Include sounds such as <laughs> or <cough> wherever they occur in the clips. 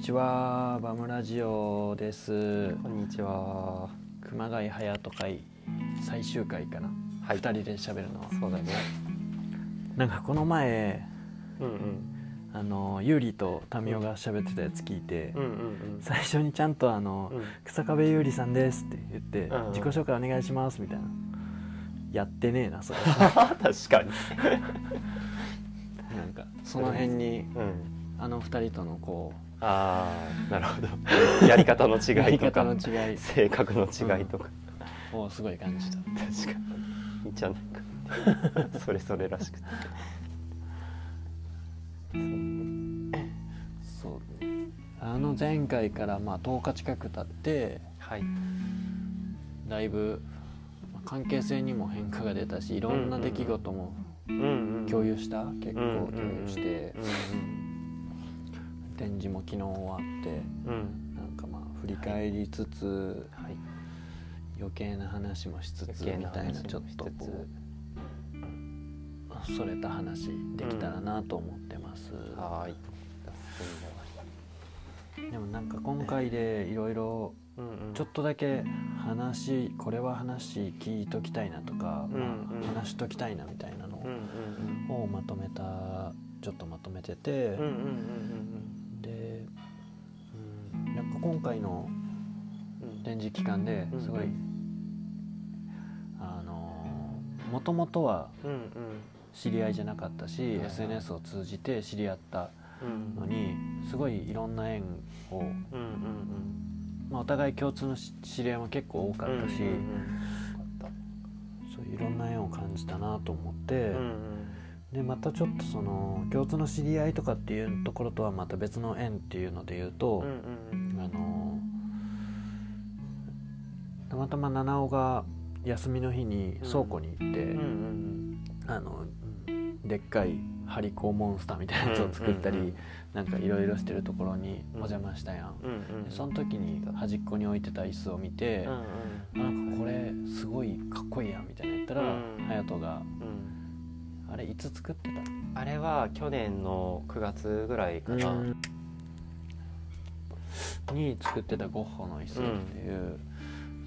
にちは、バムラジオです。こんにちは。熊谷隼人会最終回かな。はい二人で喋るのは。そうだね。なんかこの前、うんうん。あのゆうりとタミオが喋ってたやつ聞いて、うんうん最初にちゃんとあの、うん。草壁ゆうりさんですって言って、うんうん自己紹介お願いしますみたいな。やってねえなそれ。<laughs> 確かに。なんかその辺にうん。あの二人とのこああ、なるほど。<laughs> やり方の違いとか性格の違いとか。をすごい感じた。確かに。じゃな。それそれらしくて。そうあの前回からまあ10日近く経ってはい。だいぶまあ関係性にも変化が出たしいろんな出来事もうんうん。共有した、結構うんうんうん共有して、うん展示も昨日終わってうん。うん。なんかまあ振り返りつつ、はい。余計な話もしつつみたいなちょっとこうそれた話できたらなと思ってます、はーい。でもなんか今回でいろいろうんうん。ちょっとだけ話これは話聞いときたいなとか、うんうんまあ話しときたいなみたいなのうんうんをまとめたちょっとまとめてて、うん。うんうんうんで、うん、なんか今回のうんうん。展示期間ですごい、うんあのもともとはうんうん。知り合いじゃなかったし、はいはい SNS を通じて知り合ったうんのにすごいいろんな縁を、うんうんまあ、お互い共通のし知り合いも結構多かうん。ったし、うんうんそういういろんな縁を感じたなと思って。うんうんでまたちょっとその共通の知り合いとかっていうところとはまた別の縁っていうので言うと、うんうんあのたまたま七尾が休みの日に倉庫に行って、うんうんあのでっかいハリコーモンスターみたいなやつを作ったり、うんうんうんなんかいろいろしてるところにお邪魔したやん、うんうんでその時に端っこに置いてた椅子を見て、うんあなんかこれすごいかっこいいやんみたいな言ったら、うん。隼人がうんあれいつ作ってた？あれは去年の9月ぐらいかな、に作ってたゴッホの椅子っていう、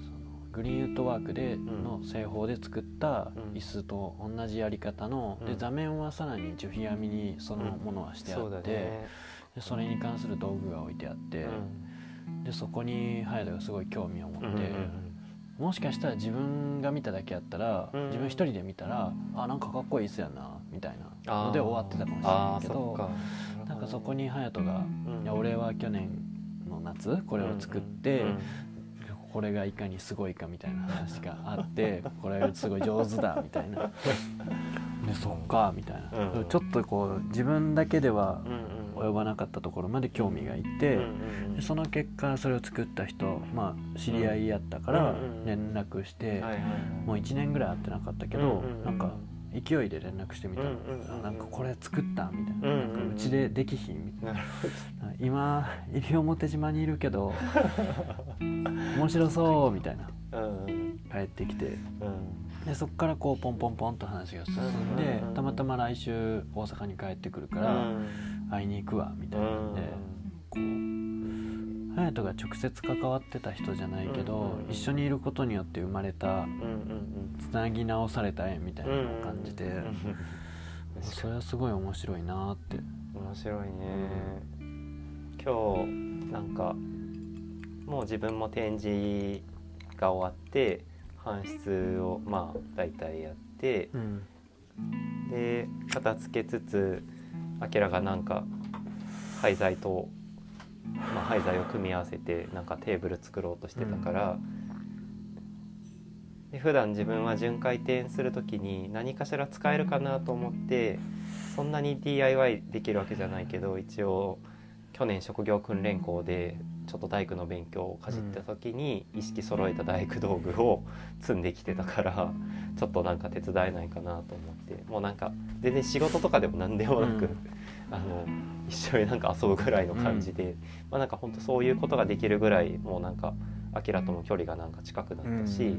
そのグリーンウッドワークでの製法で作った椅子と同じやり方の、うん。で座面はさらに樹皮編みにそのものはしてあそうって、だね、でそれに関する道具が置いてあって、でそこに隼人がすごい興味を持って、うんうんもしかしたら自分が見ただけやったら、うん。自分一人で見たらあなんかかっこいい椅子やなみたいなので終わってたかもしれあないけどーそなんかそこに隼人がうん。いや俺は去年の夏これを作って、うん。これがいかにすごいかみたいな話があって <laughs> これすごい上手だみたいな。<laughs> でそっかみたいな、うん。ちょっとこう自分だけでは及ばなかったところまで興味がいって、その結果それを作った人まあ知り合いやったから連絡して、もう1年ぐらい会ってなかったけど、うなんか勢いで連絡してみたら、うなんかこれ作ったみたいな,、うなんかうちでできひんみたいな。今西表島にいるけど <laughs> 面白そうみたいな。帰ってきて。うん。でそっからこうポンポンポンと話が進んでうんたまたま来週大阪に帰ってくるかうらん会いに行くわみたいなんでこう隼人が直接関わってた人じゃないけうんどうん。一緒にいることによって生まれたつなぎ直された縁みたいな感じてうんうん。<laughs> それはすごい面白いなって。面白いね。今日なんかもう自分も展示が終わって搬出をまあ大体やってうん。で片付けつつあきらがなんか廃材と、まあ、廃材を組み合わせてなんかテーブル作ろうとしてたから、で普段自分は巡回転する時に何かしら使えるかなと思ってそんなに DIY できるわけじゃないけど一応去年職業訓練校でちょっと大工の勉強をかじった時に意識揃えた大工道具を積んできてたからちょっとなんか手伝えないかなと思って。もうなんか全然仕事とかでも何でもなく、うん。あの一緒になんか遊ぶぐらいの感じで、まあなんか本当そういうことができるぐらいもうなんかアキラとも距離がなんか近くなったし、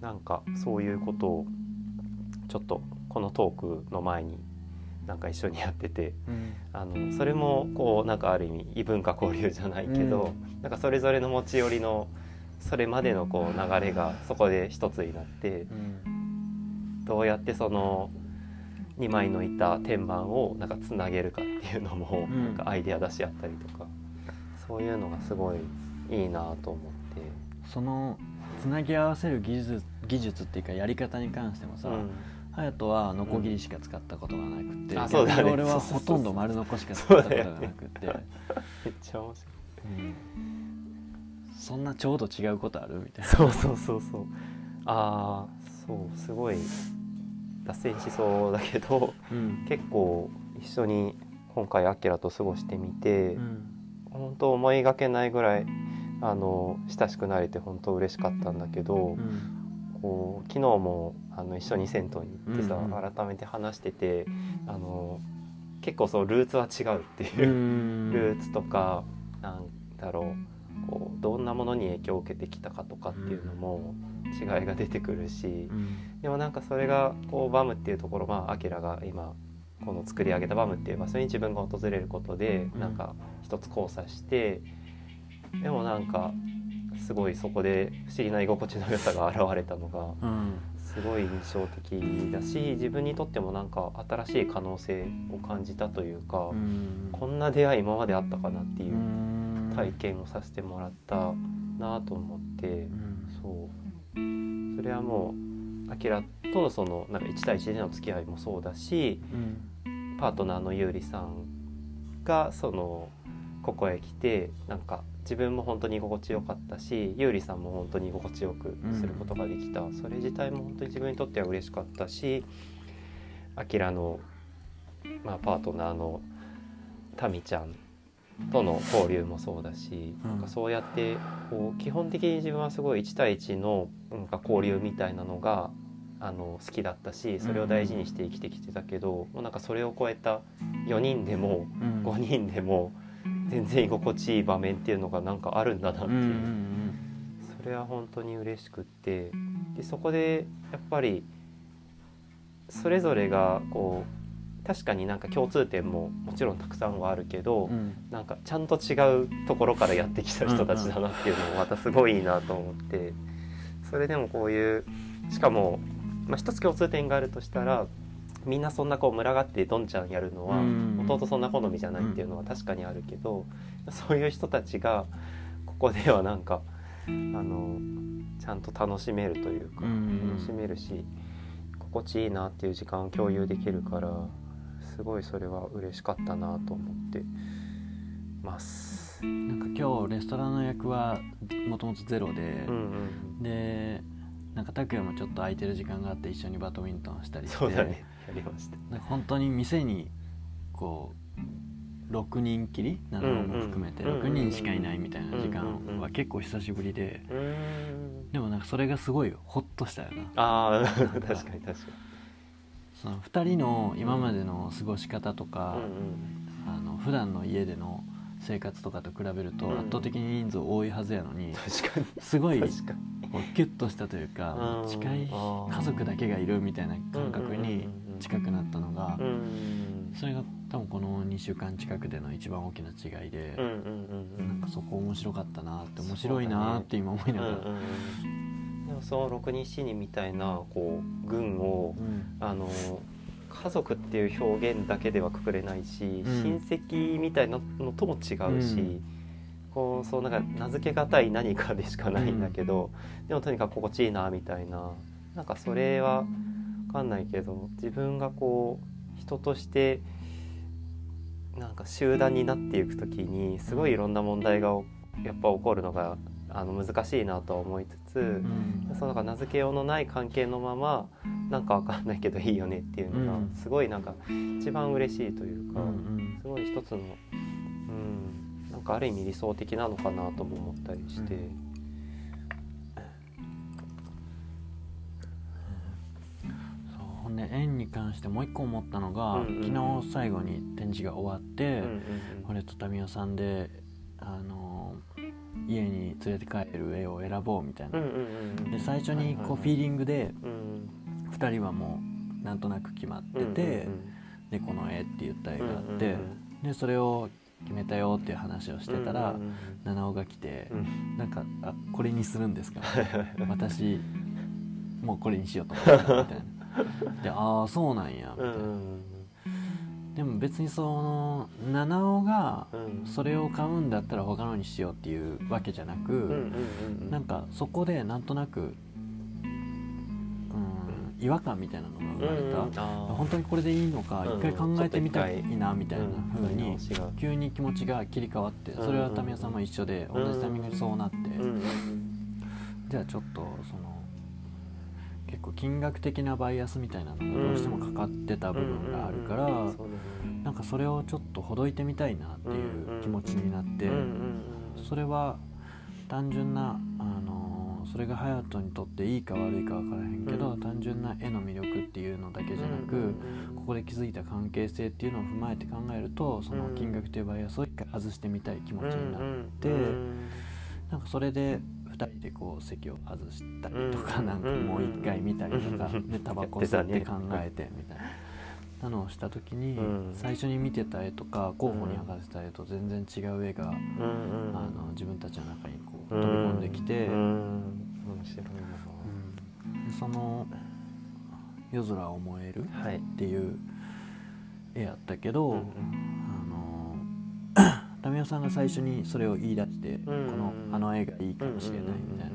なんかそういうことをちょっとこのトークの前になんか一緒にやっててうん。あのそれもこうなんかある意味異文化交流じゃないけど、なんかそれぞれの持ち寄りのそれまでのこう流れがそこで一つになってうん。どうやってその2枚の板天板をなんかつなげるかっていうのもうん。なんかアイデア出し合ったりとか、そういうのがすごいいいなと思って。そのつなぎ合わせる技術技術っていうかやり方に関してもさ、うん隼人はノコギリしか使ったことがなくて、うだね。俺はほとんど丸ノコしか使ったことがなくて、めっちゃ面白い。うん。そんなちょうど違うことあるみたいな。そうそうそうそう。ああそうすごい脱線しそうだけどうん。結構一緒に今回アキラと過ごしてみて、うん。本当思いがけないぐらいあの親しくなれて本当嬉しかったんだけど、うんこう昨日もあの一緒に銭湯に行ってさ、うんうん改めて話しててあの結構そうルーツは違うってう。いう、ん。<laughs> ルーツとかなんだろうこうどんなものに影響を受けてきたかとかっていうのも違いが出てくるし。うん。でもなんかそれがこうバムっていうところまあアキラが今この作り上げたバムっていう場所に自分が訪れることでうん。なんか一つ交差してでもなんかすごいそこで不思議な居心地の良さが現れたのがうん。すごい印象的だし自分にとってもなんか新しい可能性を感じたというか、うん。こんな出会い今まであったかなっていううん。体験をさせてもらったなと思ってうん。そう。それはもうアキラとのそのなんか1対1での付き合いもそうだしうん。パートナーのゆうりさんがそのここへ来てなんか自分も本当に居心地よかったしゆうりさんも本当に居心地よくすることができた、それ自体も本当に自分にとっては嬉しかったしあきらの、まあ、パートナーのタミちゃんとの交流もそうだし、うん。なんかそうやってこう基本的に自分はすごい1対1のなんか交流みたいなのがあの好きだったしそれを大事にして生きてきてたけど、もうなんかそれを超えた4人でもうん。5人でも全然居心地いい場面っていうのがなんかあるんだなっていう、それは本当に嬉しくって。でそこでやっぱりそれぞれがこう確かになんか共通点ももちろんたくさんはあるけど、うん。うんなんかちゃんと違うところからやってきた人たちだなっていうのもまたすごいいいなと思って。それでもこういうしかも、まあ、一つ共通点があるとしたらみんなそんなこう群がってどんちゃんやるのはうん弟そんな好みじゃないっていうのは確かにあるけどそういう人たちがここではなんかあのちゃんと楽しめるというかうん楽しめるし心地いいなっていう時間を共有できるからすごいそれは嬉しかったなと思ってます。なんか今日レストランの役はもともとゼロで、うんうん、でなんか拓哉もちょっと空いてる時間があって一緒にバドミントンしたりしてそうだねやりました。本当に店にこう6人きりなのも含めて6人しかいないみたいな時間は結構久しぶりででもなんかそれがすごいホッとしたよなああ確かに確かに。その2人の今までの過ごし方とか、うんあの普段の家での生活とかと比べると圧倒的に人数多いはずやのに、確かにすごいこ確かに。うキュッとしたというか近い家族だけがいるみたいな感覚に近くなったのがうんそれが多分この2週間近くでの一番大きな違いでうんうんうんうん。なんかそこ面白かったなって面白いなって今思いながら。うんうんうん。でもその六人七人みたいなこう群をうん。あの家族っていう表現だけではくくれないし、うん。親戚みたいなのとも違うし、うん。こうそうなんか名付けがたい何かでしかないんだけど、でもとにかく心地いいなみたいな。なんかそれは分かんないけど自分がこう人としてなんか集団になっていく時にすごいいろんな問題がやっぱ起こるのがあの難しいなとは思いつつ。うん。そのなんか名付けようのない関係のままなんかわかんないけどいいよねっていうのがうん。すごいなんか一番嬉しいというか、うん。すごい一つの、うん、なんかある意味理想的なのかなとも思ったりして、うんんで縁に関してもう一個思ったのが、うんうん昨日最後に展示が終わって、うんうんうん。俺と民生さんであの家に連れて帰る絵を選ぼうみたいな、うんうんうんうん。で最初にこうフィーリングでうん2人はもうなんとなく決まってて、うんうん「猫の絵」って言った絵があって、でそれを決めたよっていう話をしてたら、七尾が来て、なんか「あこれにするんですか?」私もうこれにしようと思ってたみたいな。で「ああそうなんや」みたいな。でも別にその七尾がそれを買うんだったら他のにしようっていうわけじゃなく、なんかそこでなんとなく、うん、違和感みたいなのが生まれた、本当にこれでいいのかうん。一回考えてみたいなみたいな風にうん。急に気持ちが切り替わってそれはタミヤさんも一緒で同じタイミングでそうなって。じゃあちょっとその結構金額的なバイアスみたいなのがどうしてもかかってた部分があるからなんかそれをちょっとほどいてみたいなっていう気持ちになってそれは単純なあのそれが隼人にとっていいか悪いか分からへんけど、うん。単純な絵の魅力っていうのだけじゃなく、ここで築いた関係性っていうのを踏まえて考えるとその金額というバイアスを一回外してみたい気持ちになって、なんかそれで2人でこう席を外したりとか、うん。なんかもう一回見たりとか、うん。でタバコ吸って考えてみたいな。なのをした時に、うん。最初に見てた絵とか候補に博せた絵と全然違う絵が、ああの自分たちの中にこう飛び込んできて、その「夜空を燃える」っていう絵やったけど、うんあのタミヤさんが最初にそれを言い出して、このあの絵がいいかもしれないみたいな。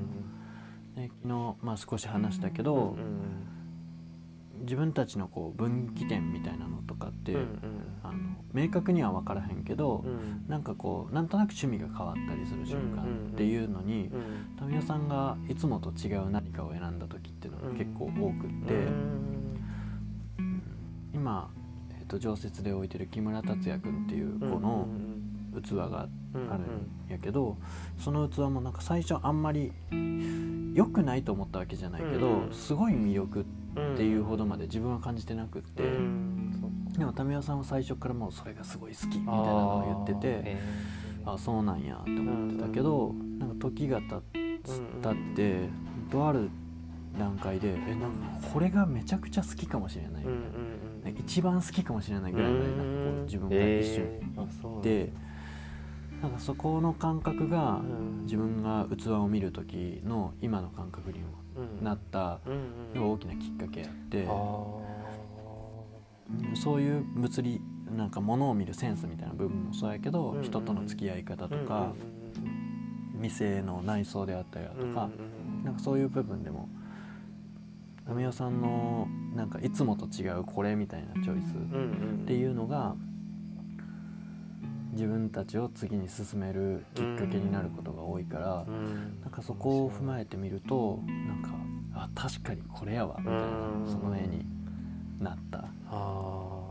で昨日、まあ、少し話したけど、自分たちのこう分岐点みたいなのとかって、あの明確には分からへんけど、なんかこうなんとなく趣味が変わったりする瞬間っていうのに、タミヤさんがいつもと違う何かを選んだ時っていうのが結構多くって、今、えー、と常設で置いてる木村達也君っていう子の器があるんやけど、その器もなんか最初あんまり良くないと思ったわけじゃないけど、うん。すごい魅力っていうほどまで自分は感じてなくって、でもタミヤさんは最初からもうそれがすごい好きみたいなのを言ってて。あそうなんやって思ってたけど、なんか時が経つ経ってとある段階でえなんかこれがめちゃくちゃ好きかもしれないみたいな、一番好きかもしれないぐらいまでなんかこう自分が一瞬行って、なんかそこの感覚が自分が器を見る時の今の感覚にもなった大きなきっかけやって、そういう物理なんか物を見るセンスみたいな部分もそうやけど、人との付き合い方とか、店の内装であったりだとか、なんかそういう部分でもタミヤさんのなんかいつもと違うこれみたいなチョイスっていうのが自分たちを次に進めるきっかけになることが多いから、なんかそこを踏まえてみるとなんかあ確かにこれやわみたいなその絵になった。あ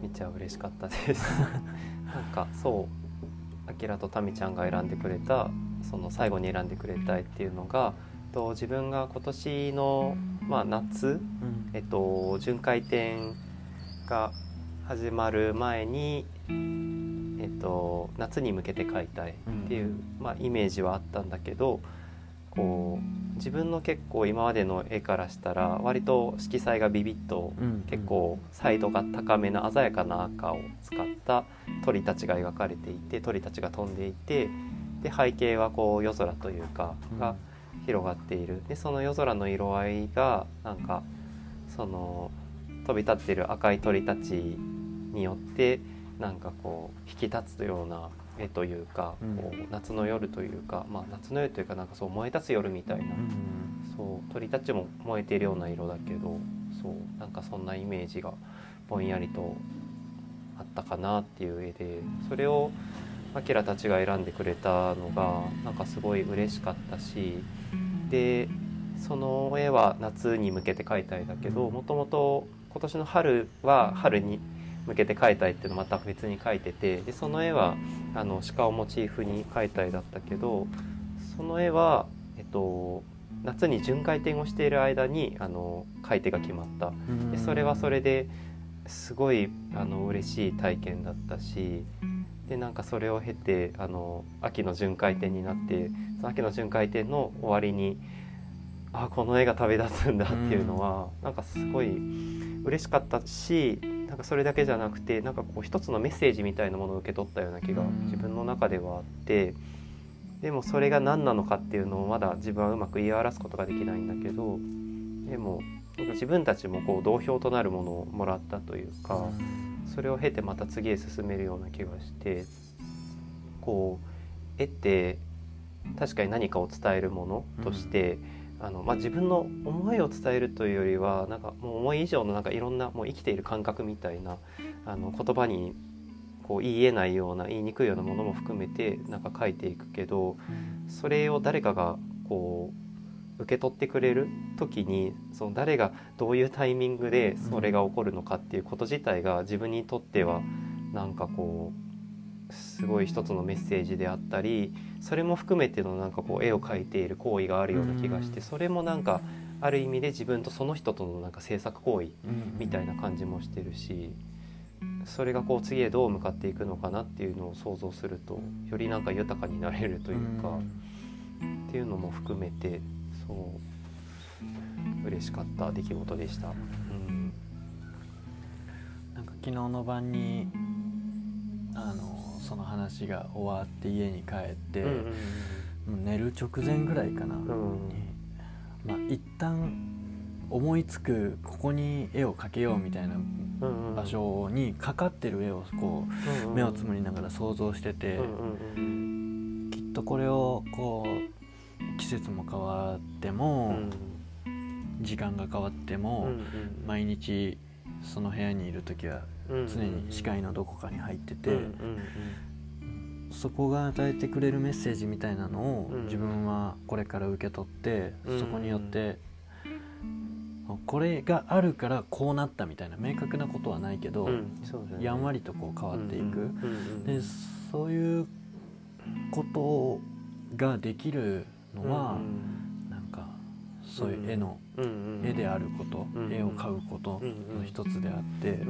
めっちゃ嬉しかったです。<laughs> なんかそうあきらとたみちゃんが選んでくれたその最後に選んでくれた絵っていうのがと自分が今年の、まあ、夏、うん。えっと、巡回展が始まる前に、えっと、夏に向けて描いた絵っていう、まあ、イメージはあったんだけどこう自分の結構今までの絵からしたら割と色彩がビビッとうん結構彩度が高めな鮮やかな赤を使った鳥たちが描かれていて鳥たちが飛んでいてで背景はこう夜空というかが広がっている。でその夜空の色合いがなんかその飛び立っている赤い鳥たちによってなんかこう引き立つような絵というか、うん。こう夏の夜というか、まあ、夏の夜というかなんかそう燃え立つ夜みたいな、うんそう鳥たちも燃えているような色だけどそうなんかそんなイメージがぼんやりとあったかなっていう絵でそれをアキラたちが選んでくれたのがなんかすごい嬉しかったしでその絵は夏に向けて描いた絵だけどもともと今年の春は春に向けて描いた絵っていうのをまた別に描いててでその絵はあの鹿をモチーフに描いた絵だったけどその絵は、えっと、夏に巡回展をしている間にあの描い手が決まった。うん。でそれはそれですごいあの嬉しい体験だったしでなんかそれを経てあの秋の巡回展になってその秋の巡回展の終わりにあこの絵が旅立つんだっていうのは、なんかすごい嬉しかったしなんかそれだけじゃなくてなんかこう一つのメッセージみたいなものを受け取ったような気が自分の中ではあってでもそれが何なのかっていうのをまだ自分はうまく言い表すことができないんだけどでも自分たちもこう同票となるものをもらったというかそれを経てまた次へ進めるような気がしてこう絵って確かに何かを伝えるものとして、うんあのまあ、自分の思いを伝えるというよりはなんかもう思い以上のなんかいろんなもう生きている感覚みたいなあの言葉にこう言えないような言いにくいようなものも含めてなんか書いていくけどそれを誰かがこう受け取ってくれる時にその誰がどういうタイミングでそれが起こるのかっていうこと自体が自分にとってはなんかこうすごい一つのメッセージであったりそれも含めてのなんかこう絵を描いている行為があるような気がしてそれもなんかある意味で自分とその人とのなんか制作行為みたいな感じもしてるしそれがこう次へどう向かっていくのかなっていうのを想像するとよりなんか豊かになれるというかっていうのも含めてそう嬉しかった出来事でした。うん、なんか昨日の晩にあのその話が終わって家に帰って、うんうん、寝る直前ぐらいかな、うん、まあ一旦思いつくここに絵を描けようみたいな場所にかかってる絵をこう目をつむりながら想像しててきっとこれをこう季節も変わっても時間が変わっても毎日その部屋にいる時は常に視界のどこかに入ってて、そこが与えてくれるメッセージみたいなのを自分はこれから受け取って、そこによってこれがあるからこうなったみたいな明確なことはないけど、やんわりとこう変わっていく、でそういうことができるのは、なんかそういう絵の、絵であること、絵を描くことの一つであって。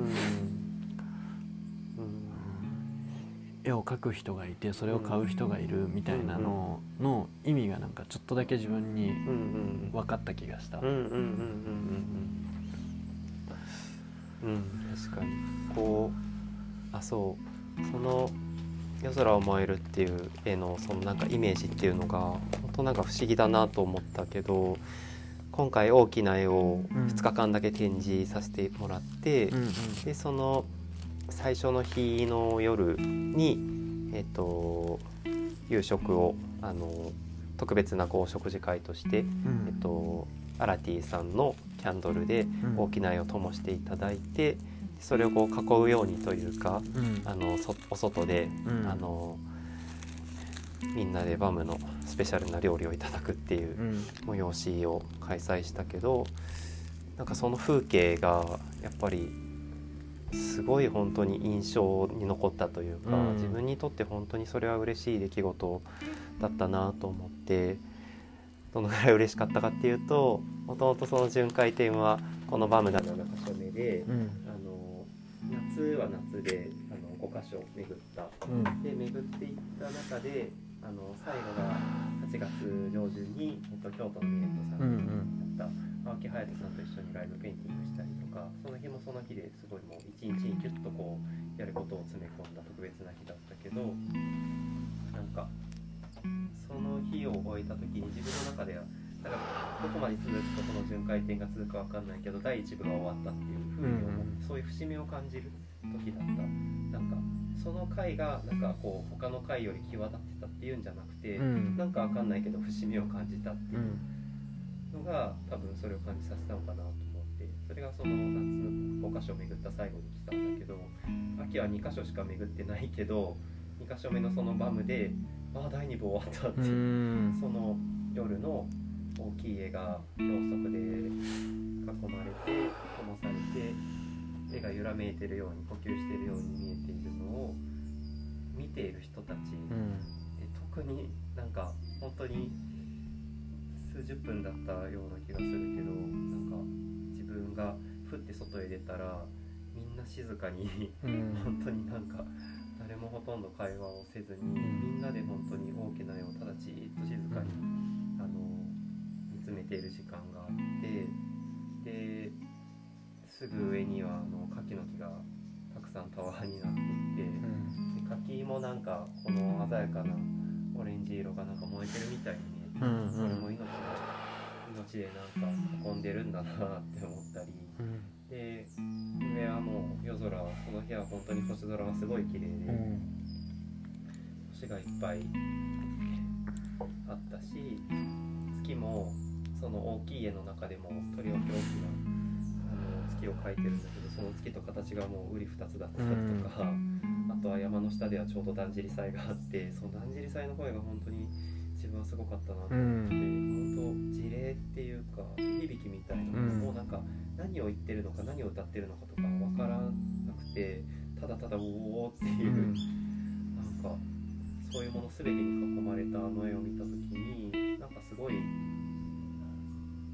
絵を描く人がいてそれを買う人がいるみたいなのの意味がなんかちょっとだけ自分に分かった気がした。うん確かに。こうあそう。その「夜空を燃える」っていう絵のそのなんかイメージっていうのが本当なんか不思議だなと思ったけど今回大きな絵を2日間だけ展示させてもらって、でその最初の日の夜に、えっと、夕食をあの特別なこう食事会として、うん、えっと、アラティさんのキャンドルで大きな絵を灯していただいて、それをこう囲うようにというか、うん、あのお外で、うん、あのみんなでバムのスペシャルな料理をいただくっていう催しを開催したけどなんかその風景がやっぱりすごい本当に印象に残ったというか、うん、自分にとって本当にそれは嬉しい出来事だったなと思ってどのぐらい嬉しかったかっていうともともとその巡回展はこのバムダの場所目で、うん、あの夏は夏であの5箇所巡った、うん、で巡っていった中であの最後が8月上旬に、えっと、京都のミネットさんにやった。青木隼人さんと一緒にライブペインティングしたりその日もその日ですごいもう一日にギュッとこうやることを詰め込んだ特別な日だったけどなんかその日を終えた時に自分の中ではだからどこまで続くとこの巡回展が続くか分かんないけど第1部が終わったっていうふうに思う、うん、そういう節目を感じる時だった。なんかその回がなんかこう他の回より際立ってたっていうんじゃなくて、うん、なんか分かんないけど節目を感じたっていう。うん。のが多分それを感じさせたのかなとそれがその夏5箇所巡った最後に来たんだけど秋は2箇所しか巡ってないけど2箇所目のそのバムでああ第2部終わったってその夜の大きい絵がろうそくで囲まれて灯されて絵が揺らめいてるように呼吸しているように見えているのを見ている人たち、うん、特になんか本当に数十分だったような気がするけどなんか自分がふって外へ出たらみんな静かに本当になんか誰もほとんど会話をせずに、みんなで本当に大きな絵をただじっと静かに、あの見つめている時間があってですすぐ上にはあの柿の木がたくさんタワーになっていて、で柿もなんかこの鮮やかなオレンジ色がなんか燃えてるみたいに見えて、それも命の命でなんか運んでるんだなって思ったり。で上はもう夜空その日は本当に星空がすごい綺麗で、星がいっぱいあったし月もその大きい家の中でもとりわけ大きなあの月を描いてるんだけどその月と形がもう瓜二つだったりとか、あとは山の下ではちょうどだんじり祭があってそのだんじり祭の声が本当に自分はすごかったなと思って、本当事例っていうか地響きみたいなものもなんか何を言ってるのか何を歌ってるのかとか分からなくてただただ「おお」っていう、なんかそういうもの全てに囲まれたあの絵を見た時になんかすごい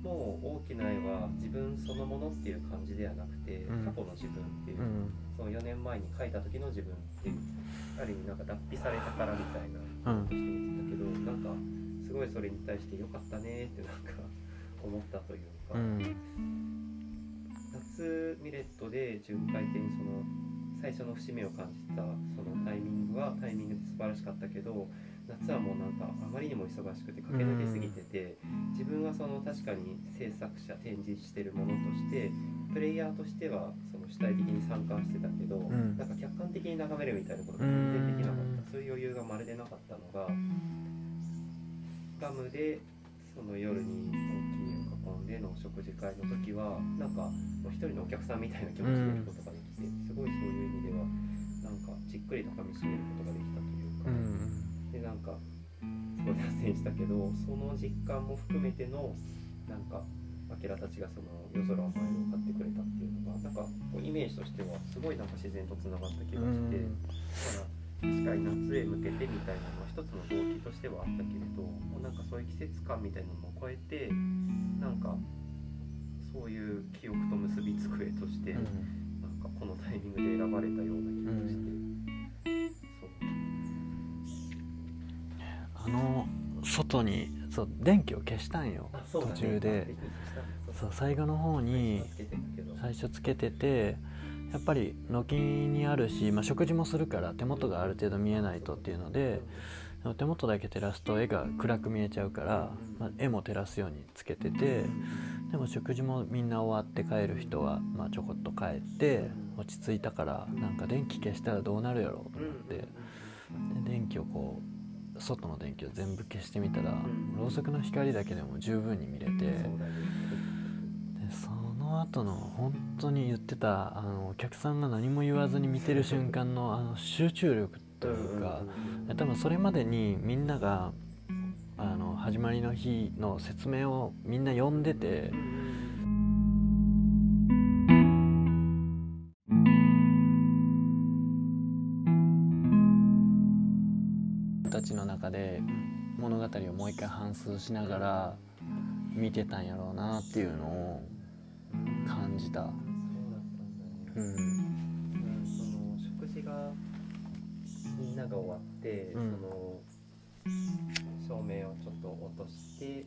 もう大きな絵は自分そのものっていう感じではなくて、うん。過去の自分っていう、その4年前に描いた時の自分っていうある意味なんか脱皮されたからみたいなうん。としてたけど、なんかすごいそれに対してよかったねってなんか思ったというか、夏ミレットで巡回展にその最初の節目を感じたそのタイミングはタイミングで素晴らしかったけど夏はもうなんかあまりにも忙しくて駆け抜けすぎてて自分はその確かに制作者展示してるものとしてプレイヤーとしてはその主体的に参加してたけど、ん。なんか客観的に眺めるみたいなことが全然できなかった。そういう余裕がまるでなかったのがガムでその夜に大きい絵を囲んでのお食事会の時はなんかもう一人のお客さんみたいな気持ちでいることができて、すごいそういう意味ではなんかじっくりとかみしめることができたというか、でなんかすごい脱線したけどその実感も含めてのなんかアキラたちがその夜空を前を買ってくれたっていうのがなんかこうイメージとしてはすごいなんか自然とつながった気がして、だから確かに夏へ向けてみたいなのは一つの動機としてはあったけれどもうなんかそういう季節感みたいなのも超えてなんかそういう記憶と結びつく絵として、なんかこのタイミングで選ばれたような外にそう電気を消したんよね。途中で。そう最後の方に最初つけててやっぱり軒にあるし、まあ、食事もするから手元がある程度見えないとっていうので手元だけ照らすと絵が暗く見えちゃうから、まあ、絵も照らすようにつけててでも食事もみんな終わって帰る人は、まあ、ちょこっと帰って落ち着いたからなんか電気消したらどうなるやろうと思ってで電気をこう外の電気を全部消してみたらろうそくの光だけでも十分に見れて。そでその後の本当に言ってたあのお客さんが何も言わずに見てる瞬間のあの集中力というか多分それまでにみんながあの始まりの日の説明をみんな読んでてた物語をもう一回反芻しながら見てたんやろうなっていうのを感じた。そうん。その食事がみんなが終わって、うん。その照明をちょっと落として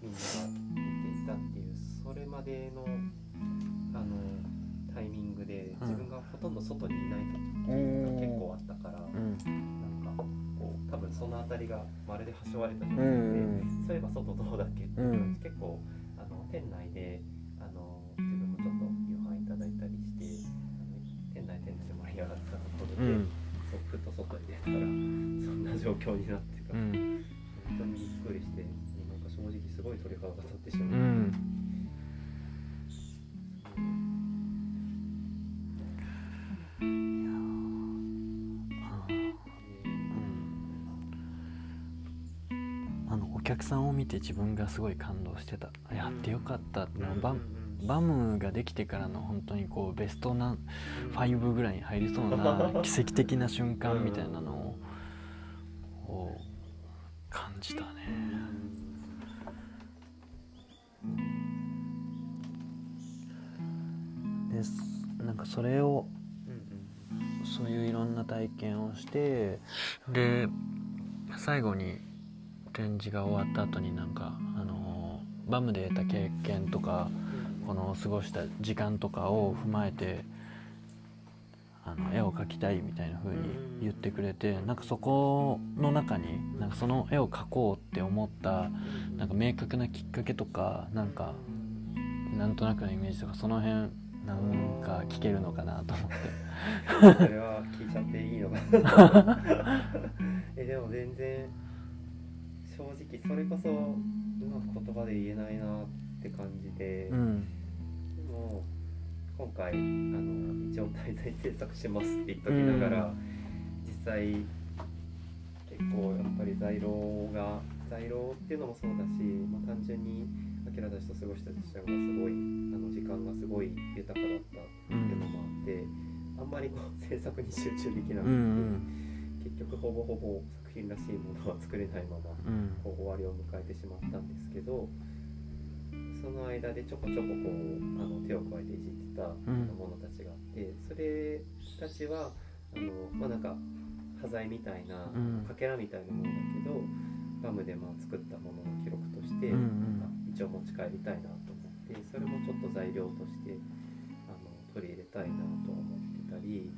みんなが見ていたっていうそれまでのあのタイミングでうん自分がほとんど外にいない時が結構あったから、うん多分その辺りがまるで端折られた状う態で、ん。そういえば外どうだっけ？っていう感じ、結構あの店内であの自分もちょっと夕飯いただいたりしてあの店内店内で盛り上がったところで、うん。そっと外に出たらそんな状況になってか、うん。本当にびっくりしてなんか正直すごい鳥肌が立ってしうまう。ん。あの客さんを見て自分がすごい感動してた。やってよかったってのババムができてからの本当にこうベストな5ぐらいに入りそうな奇跡的な瞬間みたいなのをを感じたね。ですなんかそれをそういういろんな体験をしてで最後に展示が終わった後になんかあのバムで得た経験とかこの過ごした時間とかを踏まえてあの絵を描きたいみたいな風に言ってくれてなんかそこの中になんかその絵を描こうって思ったなんか明確なきっかけとかなんかなんとなくのイメージとかその辺なんか聞けるのかなと思って。それは聞いちゃっていいのかな。<laughs> えでも全然正直それこそうまく言葉で言えないなって感じで、うん、でも今回あの一応滞在制作しますって言っときながら、うん、実際結構やっぱり在廊が在廊っていうのもそうだし、まあ、単純に明たちと過ごした時間がすごいあの時間がすごい豊かだったっていうのもあって、あんまりこう制作に集中できなくて、うんうん、結局ほぼほぼ作品らしいものは作れないまま、こう終わりを迎えてしまったんですけど。その間でちょこちょここうあの手を加えていじってたものたちがあって、それたちはあのまあなんか端材みたいな、かけらみたいなものだけどガムでまあ作ったものの記録として、なんか一応持ち帰りたいなと思ってそれもちょっと材料としてあの取り入れたいなとは思ってたり、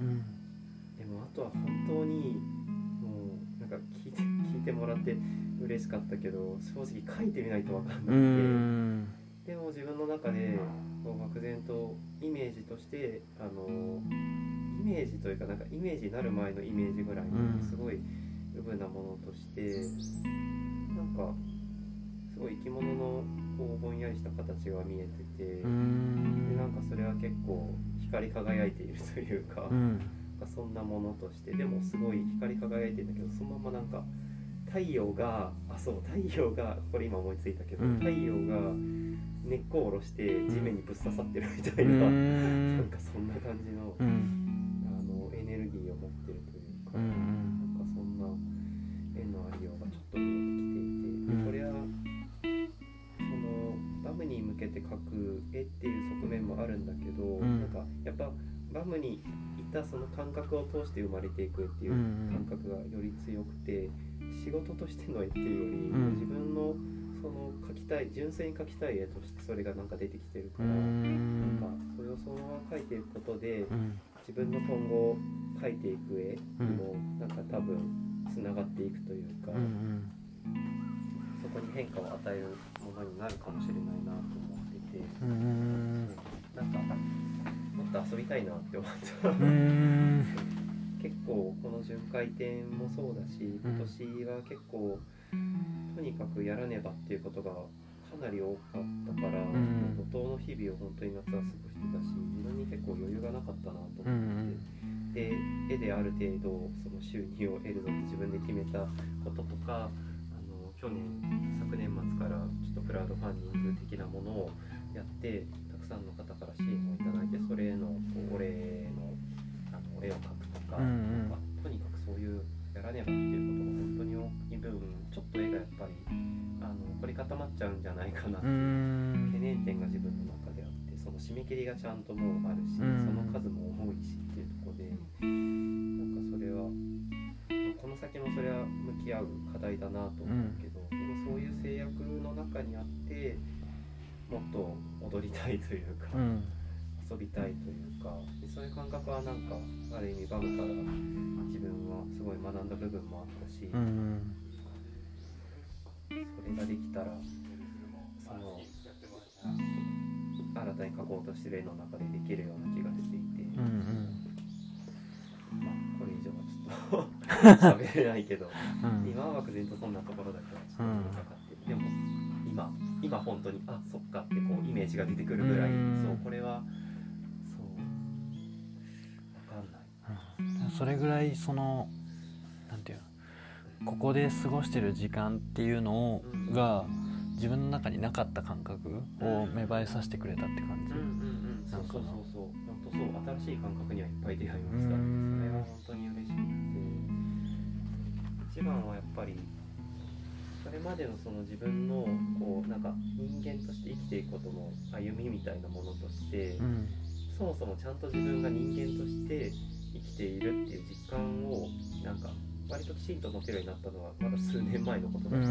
でもあとは本当にか聞いて聞いてもらって嬉しかったけど正直書いてみないと分かんなくて。でも自分の中でこう漠然とイメージとしてあのイメージというかなんかイメージになる前のイメージぐらいにすごい余分なものとして、なんかすごい生き物のこうぼんやりした形が見えててでなんかそれは結構光り輝いているというか,、なん。かそんなものとしてでもすごい光り輝いてるんだけどそのままなんか太陽があそう太陽がこれ今思いついたけど、太陽が根っこを下ろして地面にぶっ刺さってるみたいな、うん、なんかそんな感じの,、あのエネルギーを持ってるというか、て描く絵っていう側面もあるんだけど、うん、なんかやっぱバムにいたその感覚を通して生まれていくっていう感覚がより強くて仕事としての絵っていうより、自分のその描きたい純粋に描きたい絵としてそれがなんか出てきてるからなんかそれをそのまま描いていくことで、自分の今後描いていく絵にもなんか多分つながっていくというか、そこに変化を与えるものになるかもしれないなと思ってて、うん、なんかもっと遊びたいなって思った。結構この巡回展もそうだし今年は結構とにかくやらねばっていうことがかなり多かったから、うん、怒涛の日々を本当に夏は過ごしてたし自分に結構余裕がなかったなと思って、うん、で絵である程度その収入を得るぞって自分で決めたこととかあの去年昨年末からちょっとクラウドファンディング的なものをやってたくさんの方から支援をいただいてそれへのお礼のあの絵を描くとか,、うんとにかくそういうやらねばっていうことが本当に多い分ちょっと絵がやっぱりあの凝り固まっちゃうんじゃないかなっていう懸念点が自分の中であってその締め切りがちゃんともうあるしその数も多いしっていうとこでなんかそれはこの先もそれは向き合う課題だなと思うけど、でもそういう制約の中にあってもっと踊りたいというか。遊びたいというかそういう感覚はなんかある意味バムから自分はすごい学んだ部分もあったし、うんそれができたらその新たに書こうとしてる絵の中でできるような気がしていて、うんうん、まあこれ以上はちょっと <laughs> 喋れないけど、うん、今は漠然とそんなところだけはちょっとかかって、うん、でも今今本当にあそっかってこうイメージが出てくるぐらい、うん、そうこれはそう。分かんない、それぐらいそのなんていうのここで過ごしてる時間っていうのを、が自分の中になかった感覚を芽生えさせてくれたって感じ、うんうん、なんかそうそうそう本当そう新しい感覚にはいっぱい出会いました。それは本当に嬉しくて。一番はやっぱりそれまでのその自分のこうなんか人間として生きていくことの歩みみたいなものとして、うん、そもそもちゃんと自分が人間として生きているっていう実感をなんか割ときちんと持てるようになったのはまだ数年前のことだから、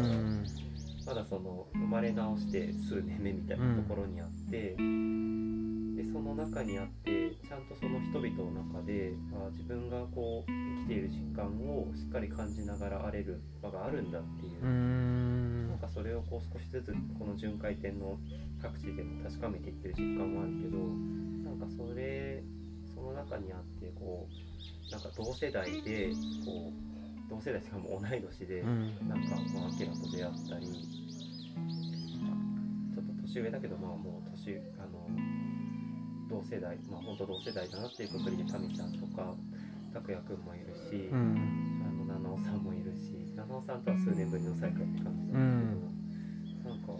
まだその生まれ直して数年目みたいなところにあって、うん、でその中にあってちゃんとその人々の中であ自分がこう生きている実感をしっかり感じながら荒れる場があるんだっていう。うなんかそれをこう少しずつこの巡回展の各地でも確かめていってる実感もあるけどなんかそれその中にあってこうなんか同世代でこう同世代しかも同い年で、うん、なんかまあアキラと出会ったりちょっと年上だけどまあもう年あの同世代まあ本当同世代だなっていうくくりでタミちゃんとか拓哉くんもいるし、うん、あの七尾さんもいるし七尾さんとは数年ぶりの再会って感じなんですけど、うん、なんか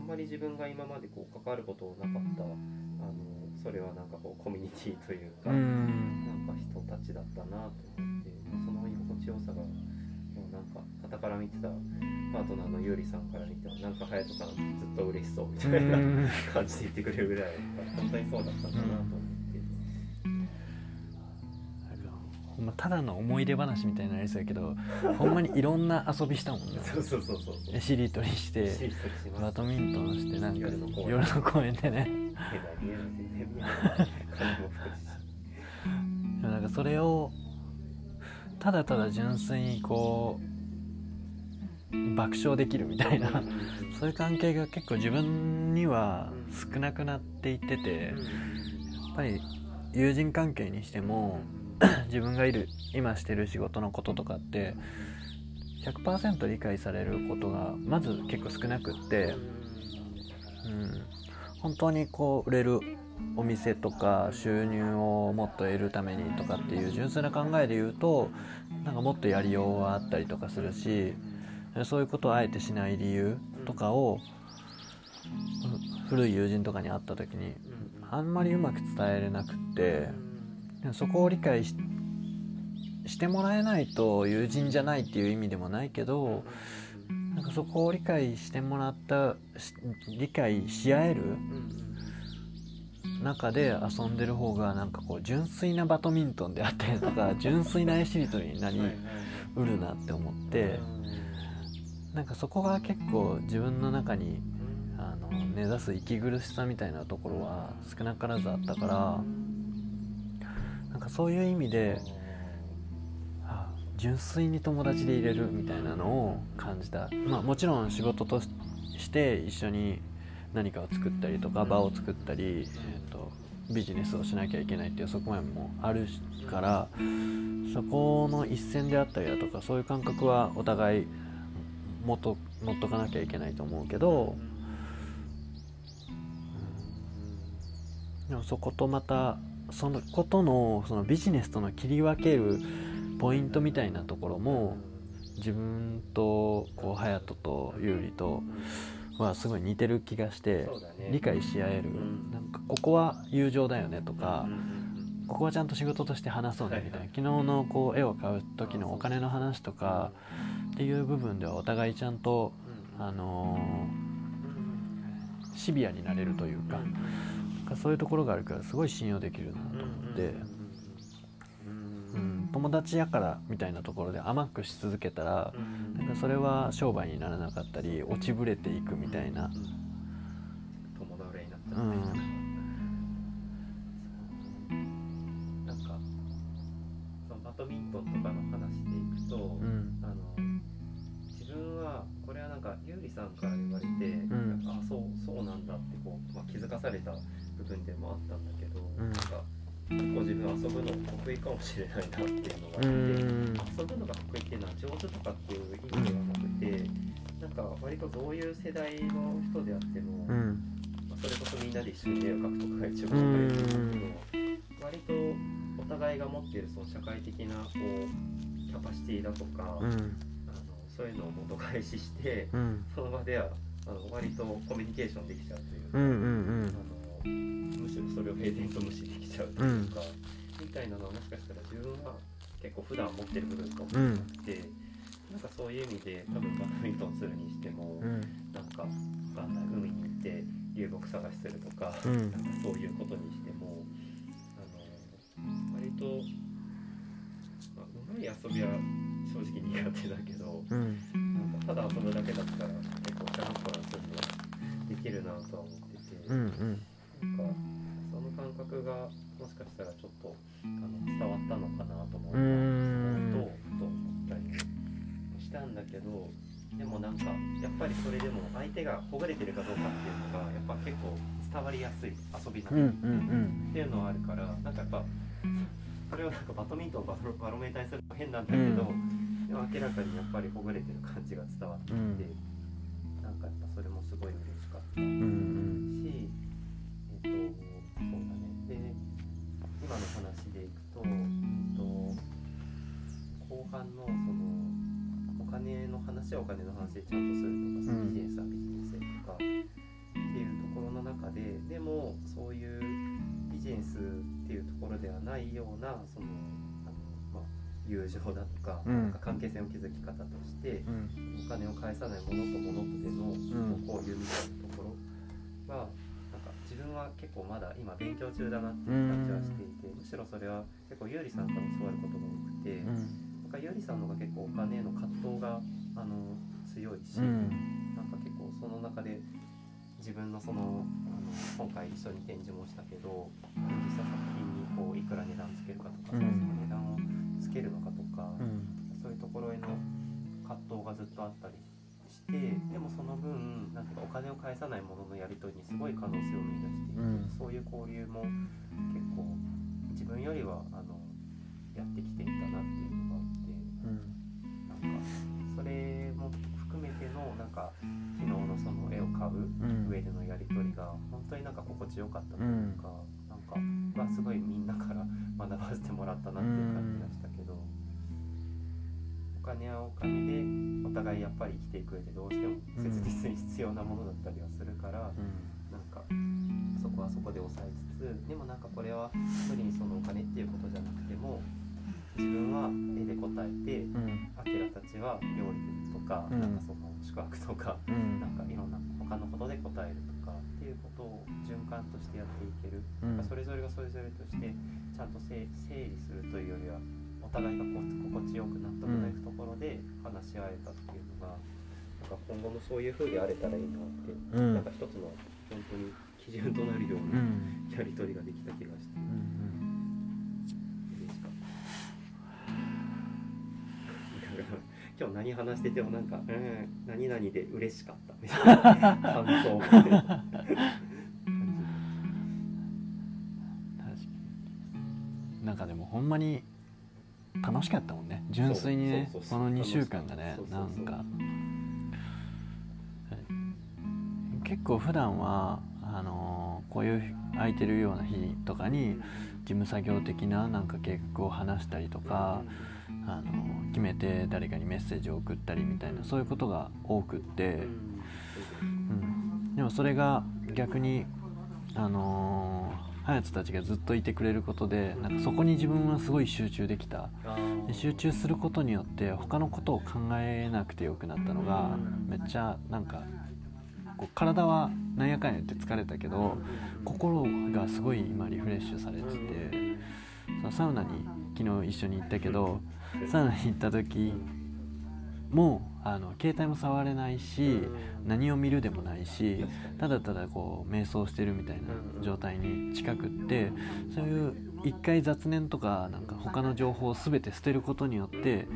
あんまり自分が今までこう関わることなかったあのそれはなんかこうコミュニティというか、うん、なんか人たちだったなと思ってその強さがもうなんか傍から見てたパートナーのゆうりさんから見てもなんか隼人さんずっと嬉しそうみたいな感じで言ってくれるぐらい本当にそうだったんだなと思って。ほんまただの思い出話みたいになりそうやけど <laughs> ほんまにいろんな遊びしたもんね。そうそうそうそうしりとりしてバドミントンしてなんか夜の公園。でね。なんかそれをただただ純粋にこう爆笑できるみたいな <laughs> そういう関係が結構自分には少なくなっていっててやっぱり友人関係にしても <coughs> 自分がいる今してる仕事のこととかって100%理解されることがまず結構少なくって、うん、本当にこう売れるお店とか収入をもっと得るためにとかっていう純粋な考えで言うとなんかもっとやりようはあったりとかするしそういうことをあえてしない理由とかを古い友人とかに会った時にあんまりうまく伝えれなくってそこを理解してもらえないと友人じゃないっていう意味でもないけどなんかそこを理解してもらった理解し合える中で遊んでる方がなんかこう純粋なバドミントンであったりとか <laughs> 純粋な絵しりとりになりうるなって思ってなんかそこが結構自分の中にあの目指す息苦しさみたいなところは少なからずあったからなんかそういう意味で純粋に友達でいれるみたいなのを感じた。まあもちろん仕事として一緒に何かを作ったりとか場を作ったり、ビジネスをしなきゃいけないっていう側面もあるからそこの一線であったりだとかそういう感覚はお互い持っと持っとかなきゃいけないと思うけど、でもそことまたそのことのそのビジネスとの切り分けるポイントみたいなところも自分とこう隼人と優里とはすごい似てる気がして、ね、理解し合える、うん、なんかここは友情だよねとか、うん、ここはちゃんと仕事として話そうねみたいな、昨日のこう絵を買う時のお金の話とかっていう部分ではお互いちゃんと、あのー、シビアになれるというか,、かそういうところがあるからすごい信用できるなと思って。うん、友達やからみたいなところで甘くし続けたら、うん、なんかそれは商売にならなかったり落ちぶれていくみたいな、友倒れになったり、う。ん、なんかそのバドミントンとかの話でいくと、うん、あの自分はこれはなんか優里さんから言われて、うん、あそうそうなんだってこう、まあ、気づかされた部分でもあったんだけど、うん、なんか結構自分遊ぶの得意かもしれないなっていうのがあって遊ぶのが得意っていうのは上手とかっていう意味ではなくてなんか割とどういう世代の人であっても、うん、まあ、それこそみんなで一緒に絵を描くとかが一番分かりやすいんですけど割とお互いが持っているその社会的なこうキャパシティだとか、うん、あのそういうのを元返しして、うん、その場ではあの割とコミュニケーションできちゃうというか。うんうんうんむしろそれを平然と無視できちゃうというか、うん、みたいなのはもしかしたら自分は結構普段持ってる部分かもしれなくて、うん、なんかそういう意味で多分バドミントンするにしても、うん、なんかわかんない海に行って流木探しするとか、うん、なんかそういうことにしてもあの割と、まあ、うまい遊びは正直苦手だけど、うん、なんかただ遊ぶだけだったらったらこらするのできるなとは思ってて、覚がもしかしたらちょっとあの伝わったのかなと思ううん。と思ったりしたんだけどでもなんかやっぱりそれでも相手がほぐれてるかどうかっていうのがやっぱ結構伝わりやすい遊びなっていうのはあるからなんかやっぱそれをなんかバドミントンをバロバロメーターにするのも変なんだけど、うん。でも明らかにやっぱりほぐれてる感じが伝わってきて、うん。なんかやっぱそれもすごい嬉しかった。うんうん今の話でいくと,、えっと後半のそのお金の話はお金の話でちゃんとするとかそのビジネスはビジネスでとか、っていうところの中ででもそういうビジネスっていうところではないようなそのあの、まあ、友情だとか,、うん。なんか関係性の築き方としてうん。お金を返さないものとものとでのん。交流みたいなところが、分は結構まだ今勉強中だなっていう感じはしていて、むしろそれは結構ゆうりさんから教わることが多くて、なんかゆうりさんの方が結構お金への葛藤があの強いし、うん。なんか結構その中で自分のそのあの今回一緒に展示もしたけど展示した作品にこういくら値段つけるかとか、うん。そもそも値段をつけるのかとか、うん。そういうところへの葛藤がずっとあったりしてでもその分なんていうかお金を返さないもののやり取りにすごい可能性を見出していて、うん。そういう交流も結構自分よりはあのやってきていたなっていうのがあって。うん。なんかそれも含めてのなんか昨日のその絵を買ううん。上でのやり取りが本当になんか心地よかったというか、なんかはすごいみんなから学ばせてもらったなっていう感じがしたけど、お金はお金でお互いやっぱり生きていく上でどうしても切実に必要なものだったりはするから、なんかそこはそこで抑えつつでもなんかこれは無理にそのお金っていうことじゃなくても自分は絵で答えてうん。アキラたちは料理とか、うん。なんかその宿泊とか、うん。なんかいろんな他のことで答えるとかっていうことを循環としてやっていける、うん。それぞれがそれぞれとしてちゃんと整整理するというよりはお互いがこう心地よく納得のいくところで話し合えたっていうのが、なんか今後もそういう風であれたらいいなって、うん。なんか一つの本当に基準となるよううなん。やり取りができた気がしてうん嬉しかった。だから今日何話しててもなんか、うん、何々で嬉しかった。みたいな感想みたいな感確かに。なんかでもほんまに楽しかったもんね。純粋にねこの2週間がねなんか。結構普段はあのこういう空いてるような日とかに事務作業的ななんか計画を話したりとか、あの決めて誰かにメッセージを送ったりみたいなそういうことが多くって、うん、でもそれが逆にあの隼人たちがずっといてくれることでなんかそこに自分はすごい集中できた。で集中することによって他のことを考えなくてよくなったのがめっちゃなんかこう体はなんやかんや言って疲れたけど心がすごい今リフレッシュされてて。サウナに昨日一緒に行ったけどサウナに行った時もあの携帯も触れないし何を見るでもないしただただこう瞑想してるみたいな状態に近くってそういう一回雑念とかなんか他の情報を全て捨てることによって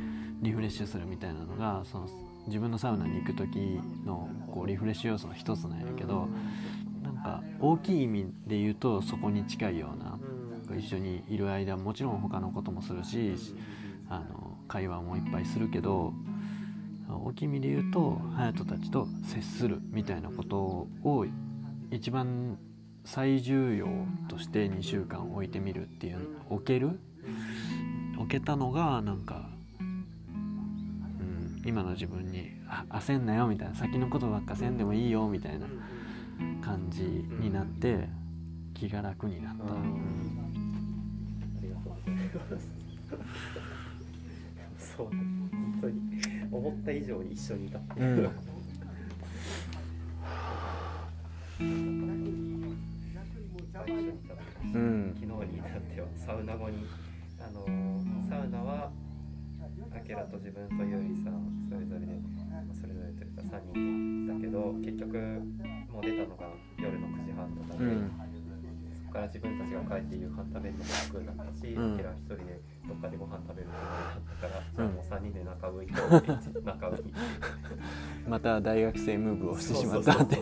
リフレッシュするみたいなのがその自分のサウナに行く時のこうリフレッシュ要素の一つなんやけどなんか大きい意味で言うとそこに近いような一緒にいる間もちろん他のこともするしあの会話もいっぱいするけど大きい意味で言うと隼人たちと接するみたいなことを一番最重要として2週間置いてみるっていう置ける？置けたのがなんか、うん、今の自分に「あ焦んなよ」みたいな先のことばっかせんでもいいよみたいな感じになって気が楽になった。ありがとうございます。<laughs> そうだ、本当に思った以上に一緒にいたっていう。最初にいたうん。昨日に至ってはサウナ後にあのサウナはアキラと自分とユーリさんそれぞれでそれぞれというか3人だけど結局もう出たのが夜の9時半とかで、うん、から自分たちが帰って夕飯食べるのも楽だったし、うん、アキラ一人でどっかでご飯食べるつもりだったから、じゃあもう3人で仲浮いて <laughs> 仲浮い。てまた大学生ムーブをしてしまったって。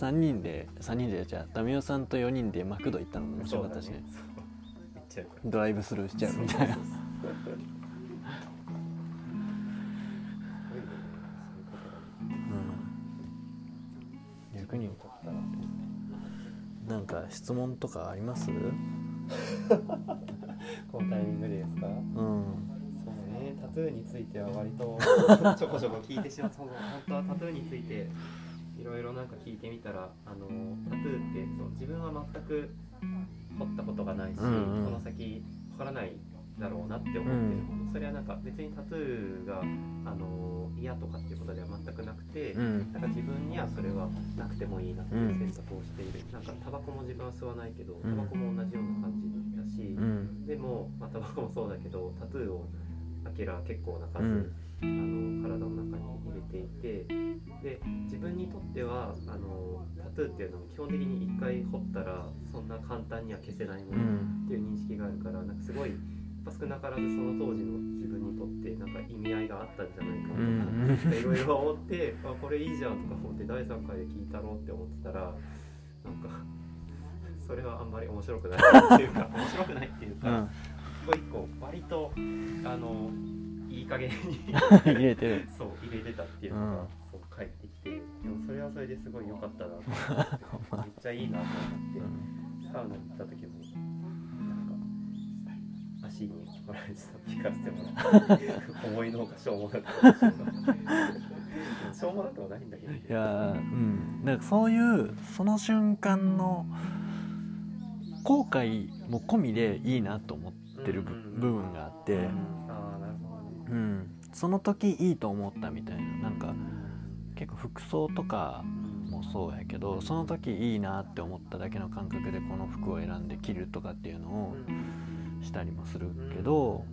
3人で3人でじゃあダミオさんと4人でマクド行ったのも面白かったしね。ドライブスルーしちゃうみたいな。逆になんか質問とかあります？<laughs> このタイミングでですか？うん。そうねタトゥーについては割と <laughs> ちょこちょこ聞いてしまう。本当はタトゥーについていろいろなんか聞いてみたらあのタトゥーってそう自分は全く彫ったことがないし、うんうん、この先わからないだろうなって思ってること、うん、それはなんか別にタトゥーがあの嫌とかっていうことでは全くなくて、うん、なんか自分にはそれはなくてもいいなっていう選択をしている、うん、なんかタバコも自分は吸わないけどタバコも同じような感じだし、でも、まあ、タバコもそうだけどタトゥーをあけら結構な数、あの体の中に入れていてで自分にとってはあのタトゥーっていうのは基本的に1回彫ったらそんな簡単には消せないものっていう認識があるからなんかすごい。少なからずその当時の自分にとってなんか意味合いがあったんじゃないかとかいろいろ思って <laughs> あこれいいじゃんとか思って第3回で聞いたろうって思ってたらなんかそれはあんまり面白くないっていうか <laughs> 面白くないっていうか、一個一個割とあのいい加減に <laughs> 入れてる。そう入れてたっていうのが、うん、そう帰ってきてでもそれはそれですごい良かったなと思ってめっちゃいいなと思って、うん、サウナに行った時も足にこられてた聞かせてもらって思い。のほかしょうもなくしょうもなくはない。んだけどい。やうんなんかそうい。うその瞬間の後悔も込みでい。い。なと思ってる部分があって、うん、その時い。い。と思ったみたい。ななんか結構服装とかもそうやけどその時い。い。なって思っただけの感覚でこの服を選んで着るとかってい。うのをしたりもするけど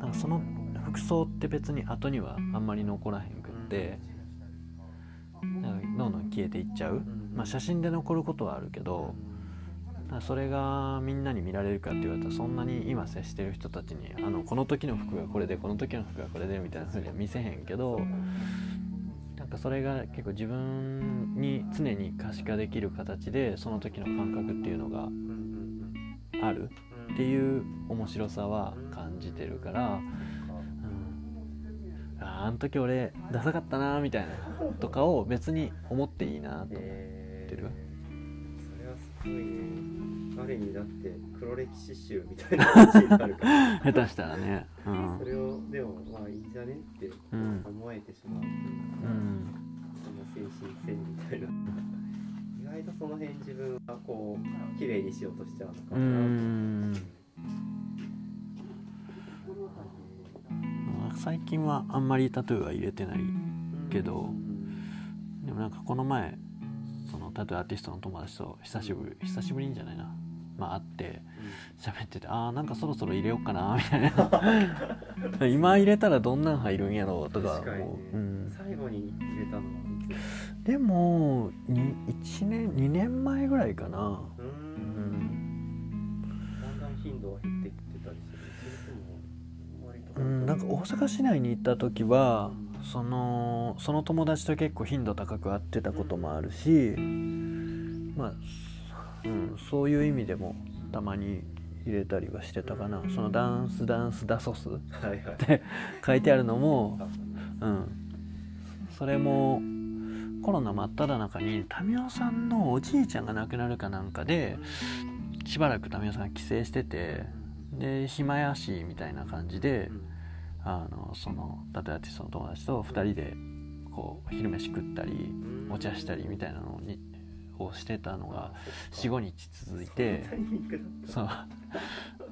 なんかその服装って別に後にはあんまり残らへんくってなんかどんどん消えていっちゃう、まあ、写真で残ることはあるけどそれがみんなに見られるかって言われたらそんなに今接してる人たちにあのこの時の服がこれでこの時の服がこれでみたいな風には見せへんけどなんかそれが結構自分に常に可視化できる形でその時の感覚っていうのがあるっていう面白さは感じてるから、うん、ああの時俺ダサかったなみたいなとかを別に思っていいなと思ってる。それはすごいね。彼にだって黒歴史集みたいな感じになるから。<laughs> 下手したらね、うん、それをでもまあいいんじゃねって思えてしまう。というか、うん、その精神性みたいな。意外とその辺自分はこう綺麗にしようとしちゃうのかな。最近はあんまりタトゥーは入れてないけど、でもなんかこの前そのタトゥーアーティストの友達と久しぶり久しぶりんじゃないな。まあ、あって喋っててああんかそろそろ入れようかなみたいな。<laughs> 今入れたらどんなん入るんやろうとかもう、うん、最後に入れたのはでも1年2年前ぐらいかな。うん。だん。だん頻度は減ってきてたりするうんなんか大阪市内に行った時はそのその友達と結構頻度高く会ってたこともあるしまあうん、そういう意味でもたまに入れたりはしてたかな。そのダンスダンスダソスって書いてあるのも、うん、それもコロナ真っ只中に民生さんのおじいちゃんが亡くなるかなんかでしばらく民生さん帰省しててで暇やしみたいな感じで、あのその例えばその友達と2人でこう昼飯食ったりお茶したりみたいなのにをしてたのが45日続いてそう。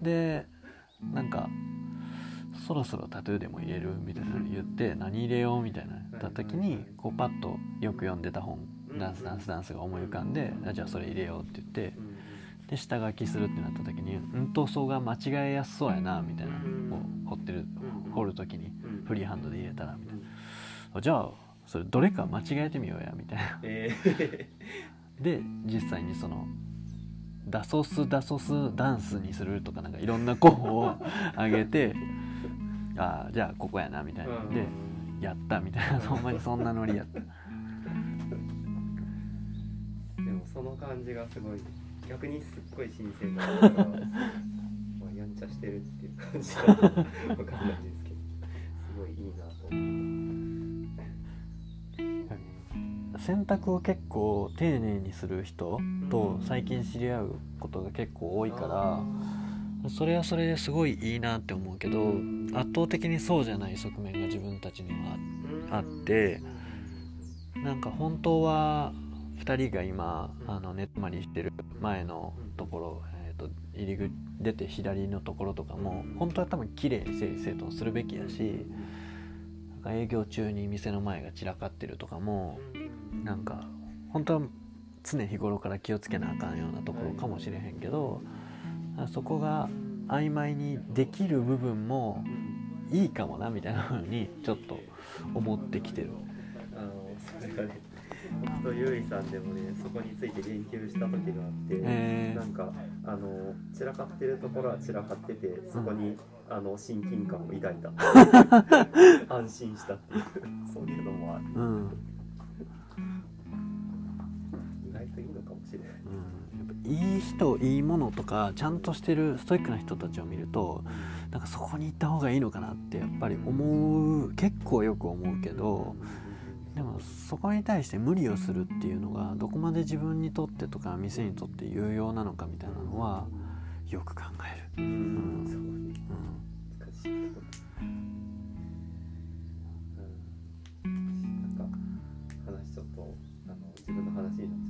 でなんかそろそろタトゥーでも入れるみたいなの言って何入れようみたいな言った時にこうパッとよく読んでた本ダンスダンスダンスが思い浮かんでじゃあそれ入れようって言ってで下書きするってなった時にうん塗装が間違えやすそうやなみたいなこう掘ってる掘る時にフリーハンドで入れたらみたいな。じゃあそれどれか間違えてみようやみたいな、えー、<laughs> で実際にそのダソスダソスダンスにするとかなんかいろんな候補を上げてああじゃあここやなみたいな。でやったみたいな。ほんまにそんなノリやった。<laughs> でもその感じがすごい。逆にすっごい新鮮だからまあやんちゃしてるっていう感じか分かんないですけど。すごいいいなと思って。選択を結構丁寧にする人と最近知り合うことが結構多いからそれはそれですごいいいなって思うけど圧倒的にそうじゃない側面が自分たちにはあってなんか本当は2人が今あの寝泊まりしてる前のところ、えーと、入り口出て左のところとかも本当は多分綺麗に整理整頓するべきやしなんか営業中に店の前が散らかってるとかもなんか本当は常日頃から気をつけなあかんようなところかもしれへんけどそこが曖昧にできる部分もいいかもなみたいなふうにちょっと思ってきてる。あのそれがね僕とゆいさんでもねそこについて言及した時があって、え。ー、なんかあの散らかってるところは散らかっててそこに、うん、あの親近感を抱いた。<laughs> 安心したっていうそういうのもある、うん、意外といいのかもしれない、うん、いい人いいものとかちゃんとしてるストイックな人たちを見るとなんかそこに行った方がいいのかなってやっぱり思う結構よく思うけど、でもそこに対して無理をするっていうのがどこまで自分にとってとか店にとって有用なのかみたいなのはよく考える。うん、うん。なん。か話ちょっとあの自分の話になっちゃう、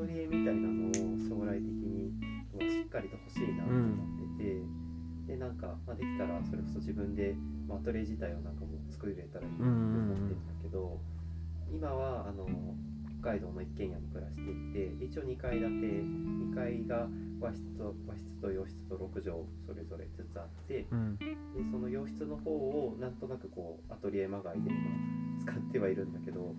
トリエみたいなのを将来的にしっかりと欲しいなと思ってて、うん、でなんか、まあ、できたらそれこそ自分で、まあ、アトリエ自体をなんかも作れたらいいなと思ってるんだけど、今はあの北海道の一軒家に暮らしていて一応2階建て2階が和室と和室と洋室と6畳それぞれずつあって、うん、でその洋室の方をなんとなくこうアトリエまがいで今使ってはいるんだけど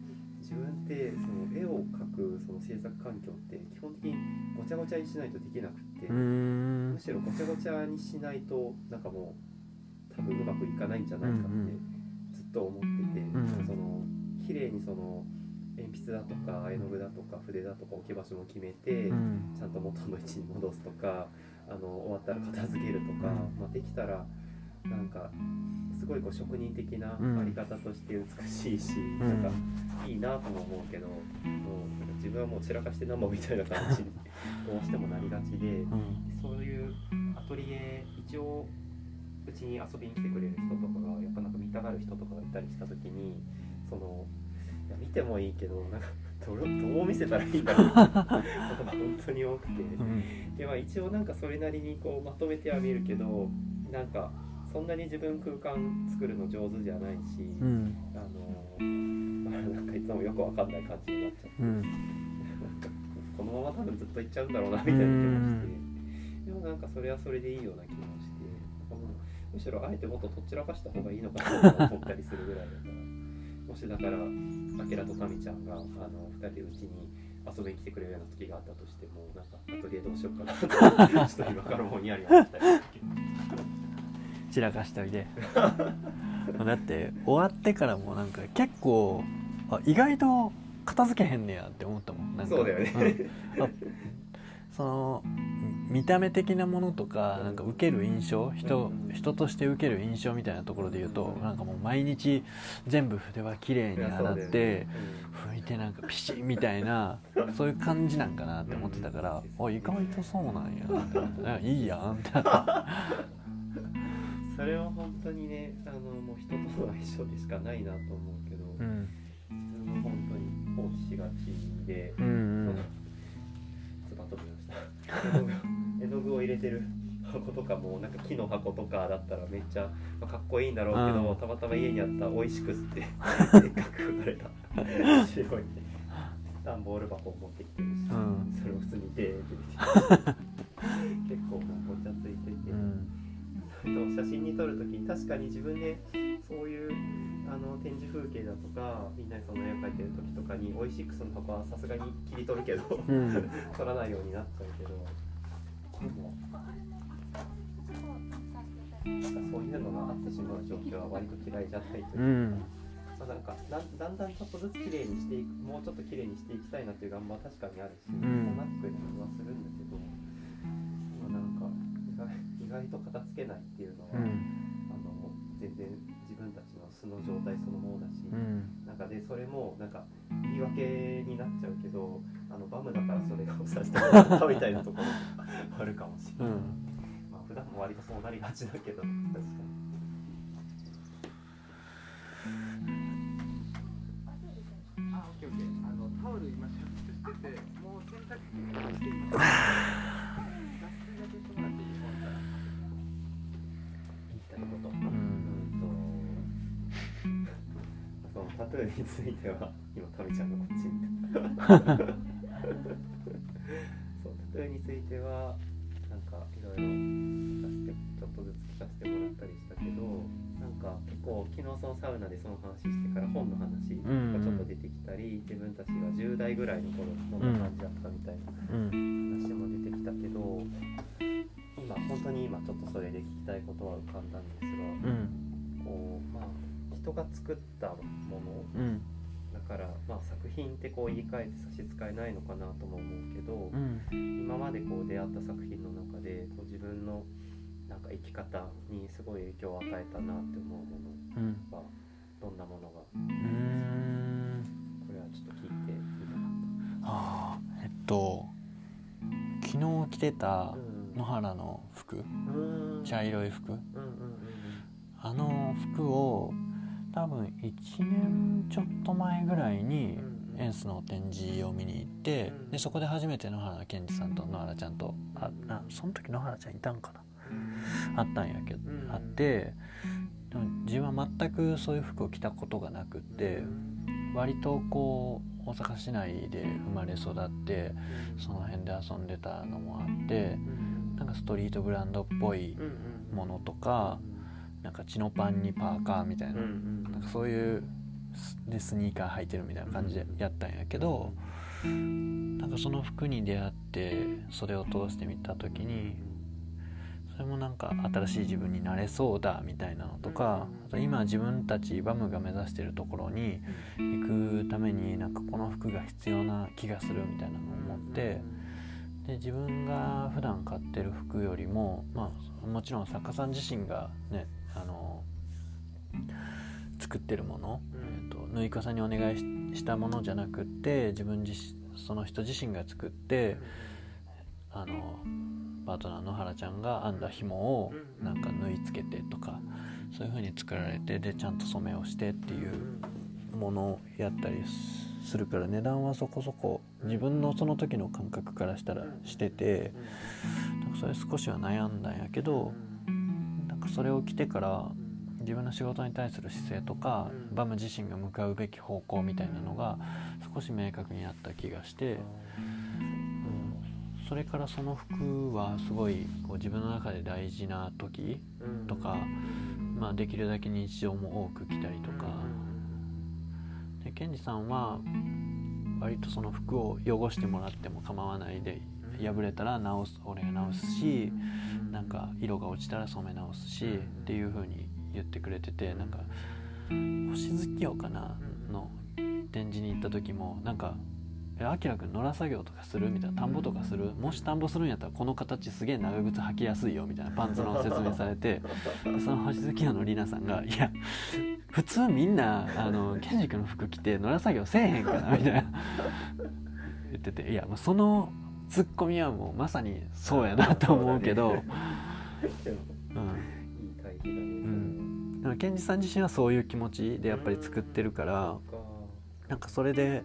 自分ってその絵を描くその制作環境って基本的にごちゃごちゃにしないとできなくってむしろごちゃごちゃにしないとなんかもう多分うまくいかないんじゃないかって。うんうん。と思ってて、うん、その綺麗にその鉛筆だとか絵の具だとか筆だとか置き場所も決めて、うん、ちゃんと元の位置に戻すとかあの終わったら片付けるとか、まあ、できたらなんかすごいこう職人的なあり方として美しいし、うん、なんかいいなとも思うけど、もうなんか自分はもう散らかしてなんぼみたいな感じ。に <laughs> どうしてもなりがちで、そういうアトリエ一応うちに遊びに来てくれる人とかがやっぱなんか見たがる人とかがいたりした時にそのいや見てもいいけどなんかどどう見せたらいいんだろうことが本当に多くて、うん、でまあ一応なんかそれなりにこうまとめては見るけどなんかそんなに自分空間作るの上手じゃないし、うん、あの、まあ、なんかいつもよくわかんない感じになっちゃって、うん、<laughs> このまま多分ずっといっちゃうんだろうなみたいな気もして、でもなんかそれはそれでいいような気もして。むしろあえてもっととっちらかした方がいいのかなと思ったりするぐらいだから。もしだからあけらとかみちゃんがあの2人でうちに遊びに来てくれるような時があったとしてもなんかアトリエどうしようかなと <laughs> ちょっと今からもんやり思ったり散らかしといて。<laughs> だって終わってからもなんか結構あ意外と片付けへんねやって思ったもん。なんか。そうだよね、うん、その見た目的なものとかなんか受ける印象人人として受ける印象みたいなところで言うとなんかもう毎日全部筆は綺麗に洗って拭いてなんかピシッみたいなそういう感じなんかなって思ってたからあ意外とそうなんや。<laughs> いいやんってそれは本当にねあのもう人との相性でしかないなと思うけど、うん、自分も本当に放置しがちで、うんうん。<laughs> 絵の具を入れてる箱とかもなんか木の箱とかだったらめっちゃ、まあ、かっこいいんだろうけど、たまたま家にあった「おいしく」ってでっかく書かれた。白い段ボール箱を持ってきてるし、うん、それを普通にデーって。<laughs> 結構もう写真に撮る時に確かに自分でそういうあの展示風景だとかみんなにその絵を描いてる時とかにオイシックスの箱はさすがに切り取るけど、うん、撮らないようになっちゃうけど。でもなんかそういうのがあってしまう状況は割と嫌いじゃないというか。うん。まあ、なんかだだんだんちょっとずつ綺麗にしていくもうちょっと綺麗にしていきたいなっていう願望は確かにあるし、うん、なってくる気はするんだけど。今なんか意外意外と片付けないっていうのは、うん、あの全然自分たちの素の状態そのものだし、うん、なんかでそれもなんか言い訳になっちゃうけどあのバムだからそれがさせてもらったみ <laughs> たいなところもあるかもしれない。まあ普段も割とそうなりがちだけど確かに。タ <laughs> トゥーについては今タミちゃんのこっち見た。そうタトゥーについてはなんかいろいろ聞かせてちょっとずつ聞かせてもらったりしたけどなんか結構昨日そのサウナでその話してから本の話がちょっと出てきたり、自分たちが10代ぐらいの頃どんな感じだったみたいな話も出てきたけど今本当に今ちょっとそれで聞きたいことは浮かんだんですが、こうまあ人が作ったもの、うん、だから、まあ、作品ってこう言い換えて差し支えないのかなとも思うけど、うん、今までこう出会った作品の中でこう自分のなんか生き方にすごい影響を与えたなって思うものはどんなものが、うん、これはちょっと聞いてみたかった。あえっと昨日着てた野原の服、茶色い服、あの服を多分1年ちょっと前ぐらいにエンスの展示を見に行ってでそこで初めて野原健二さんと野原ちゃんとあなその時野原ちゃんいたんかな？あったんやけどあってでも自分は全くそういう服を着たことがなくって割とこう大阪市内で生まれ育ってその辺で遊んでたのもあってなんかストリートブランドっぽいものとかなんかチノパンにパーカーみたいな,、なんかそういうでスニーカー履いてるみたいな感じでやったんやけどなんかその服に出会ってそれを通してみた時にそれもなんか新しい自分になれそうだみたいなのとかあと今自分たちバムが目指してるところに行くためになんかこの服が必要な気がするみたいなのを思ってで自分が普段買ってる服よりもまあもちろん作家さん自身がねあの作ってるもの、えーと、縫い重ねにお願いしたものじゃなくって自分自その人自身が作ってあのパートナーの原ちゃんが編んだ紐をなんか縫い付けてとかそういう風に作られてでちゃんと染めをしてっていうものをやったりするから値段はそこそこ自分のその時の感覚からしたらしててそれ少しは悩んだんやけどかそれを着てから自分の仕事に対する姿勢とか、うん、バム自身が向かうべき方向みたいなのが少し明確になった気がして、うん、それからその服はすごいこう自分の中で大事な時とか、うん、まあ、できるだけ日常も多く着たりとか。ケンジさんは割とその服を汚してもらっても構わないで破れたら直す俺が直すしなんか色が落ちたら染め直すしっていう風に言ってくれててなんか星月夜かなの展示に行った時もなんか「あきらくん野良作業とかする?」みたいな「田んぼとかする？もし田んぼするんやったらこの形すげえ長靴履きやすいよ」みたいなパンツの説明されて <laughs> その星月夜のりなさんが「いや普通みんなあのケンジ君の服着て野良作業せえへんかな」みたいな。言ってていやもうそのツッコミはもうまさにそうやなと思うけど、<laughs> うん、でも賢治さん自身はそういう気持ちでやっぱり作ってるからなんかそれで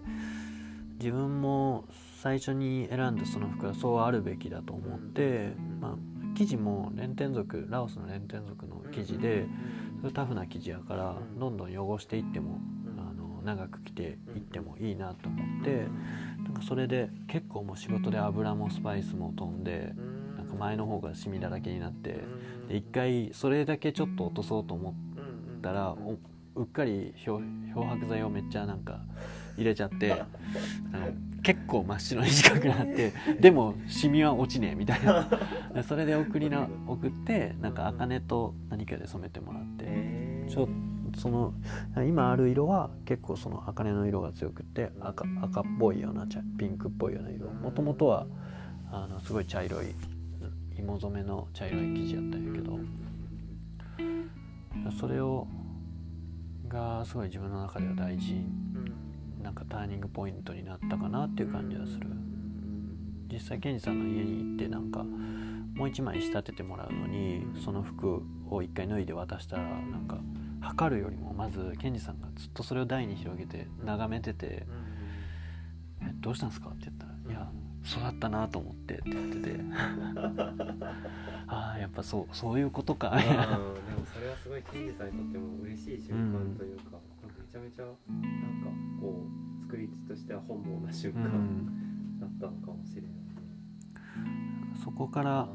自分も最初に選んだその服はそうあるべきだと思って、まあ、生地も連天族ラオスの連天族の生地でタフな生地やからどんどん汚していってもあの長く着ていってもいいなと思ってなんかそれで結構もう仕事で油もスパイスも飛んでなんか前の方がシミだらけになってで一回それだけちょっと落とそうと思ったらうっかり漂白剤をめっちゃなんか入れちゃって結構真っ白に近くなって <laughs> でもシミは落ちねえみたいな。<laughs> それで送りな送ってなんか茜と何かで染めてもらって。ちょその今ある色は結構その茜の色が強くて赤赤っぽいようなピンクっぽいような色。もともとはあのすごい茶色い芋染めの茶色い生地やったんやけどそれをがすごい自分の中では大事なんかターニングポイントになったかなっていう感じはする。実際ケンジさんの家に行ってなんかもう一枚仕立ててもらうのにその服を一回脱いで渡したらなんか測るよりもまずケンジさんがずっとそれを台に広げて眺めてて「えどうしたんですか?」って言ったら「いや育ったなと思って」って言ってて。<laughs> ああやっぱそうそういうことか。でもそれはすごいケンジさんにとっても嬉しい瞬間というか、うん、めちゃめちゃなんかこう作り手としては本望な瞬間だったのかもしれない、うん、そこから、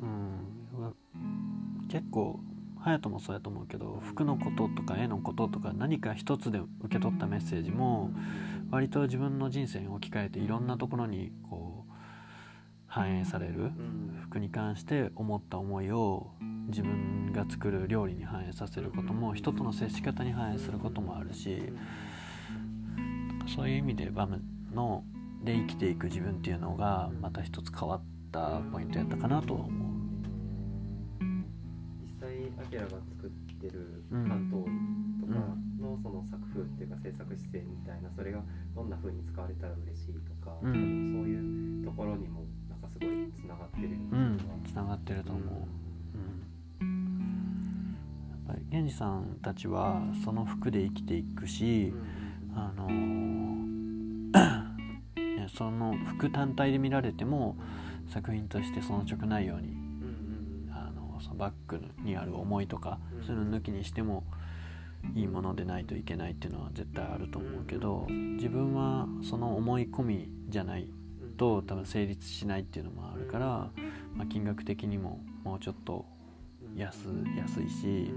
うん、結構隼人もそうやと思うけど服のこととか絵のこととか何か一つで受け取ったメッセージも割と自分の人生に置き換えていろんなところにこう反映される服に関して思った思いを自分が作る料理に反映させることも人との接し方に反映することもあるしそういう意味でバムので生きていく自分っていうのがまた一つ変わったポイントやったかなと思う。実際アキラが作ってる関東とかのその作風っていうか制作姿勢みたいなそれがどんな風に使われたら嬉しいとか、うん、そういうところにもなんかすごいつながってるつな、うん、がってると思う。源氏さんたちはその服で生きていくし、あのー、<coughs> その服単体で見られても作品としてその直ないように、あのそのバッグにある思いとか、そういうの抜きにしてもいいものでないといけないっていうのは絶対あると思うけど自分はその思い込みじゃないと多分成立しないっていうのもあるから、まあ、金額的にももうちょっと安安いし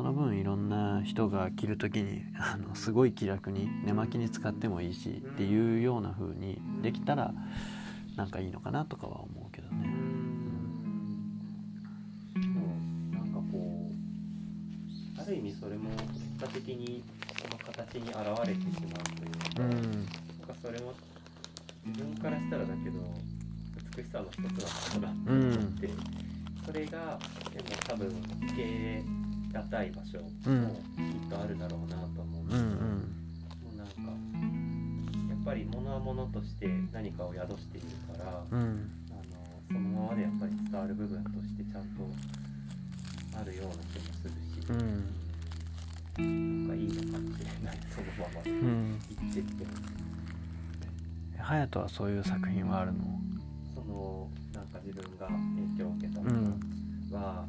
その分いろんな人が着る時にあのすごい気楽に寝巻きに使ってもいいしっていうような風にできたらなんかいいのかなとかは思うけどね。なんかこうある意味それも結果的にその形に現れてしまうというか、うん、なんかそれも自分からしたらだけど美しさの一つなのかなと思って、うん、それがでも多分受け入れがたい場所もきっとあるだろうなと思うし、うんうん、もうなんかやっぱり物は物として何かを宿しているから、うん、あのそのままでやっぱり伝わる部分としてちゃんとあるような気もするし、うん、なんかいいのかもしれないそのままで言ってって。隼人はそういう作品はあるの？そのなんか自分が影響を受けたものは、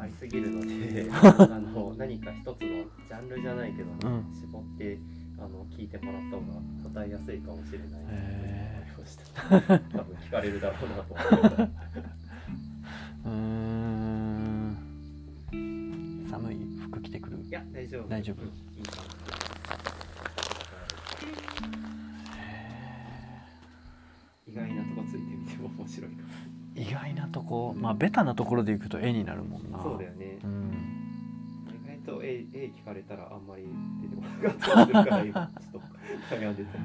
ありすぎるのであの何か一つのジャンルじゃないけど、うん、絞ってあの聞いてもらった方が答えやすいかもしれない。なと思いました多分聞かれるだろうなと思ってう <laughs> ん。寒い服着てくる？いや大丈夫。大丈夫、いい意外なとこついてみても面白いかも意外なとこまあベタなところでいくと絵になるもんな。そうだよね、うん、意外と絵絵聞かれたらあんまり出てこなかったから今ちょっと悩んでた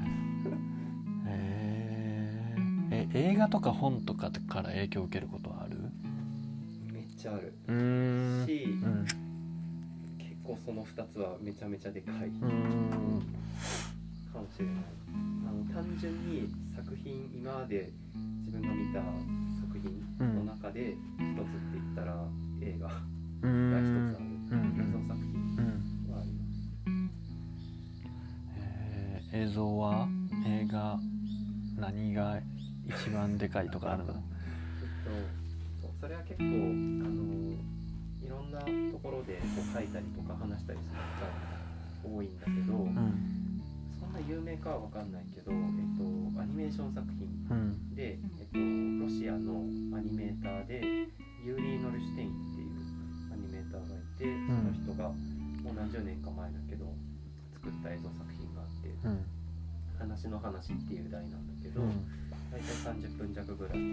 えー、え映画とか本とかから影響を受けることはある？めっちゃある。うん。し、うん、結構その2つはめちゃめちゃでかい。かもしれない。あの単純に作品今まで自分が見たの中で一つって言ったら映画。が一つある、映像作品はあります、えー、映像は映画何が一番でかいとかあるの？それは結構あのいろんなところでこう書いたりとか話したりする機会も多いんだけど、うんな有名かは分かんないけど、えっと、アニメーション作品で、えっと、ロシアのアニメーターでユーリー・ノルシュテインっていうアニメーターがいてその人がもう何十年か前だけど作った映像作品があって「話の話」っていう題なんだけど、大体30分弱ぐらいの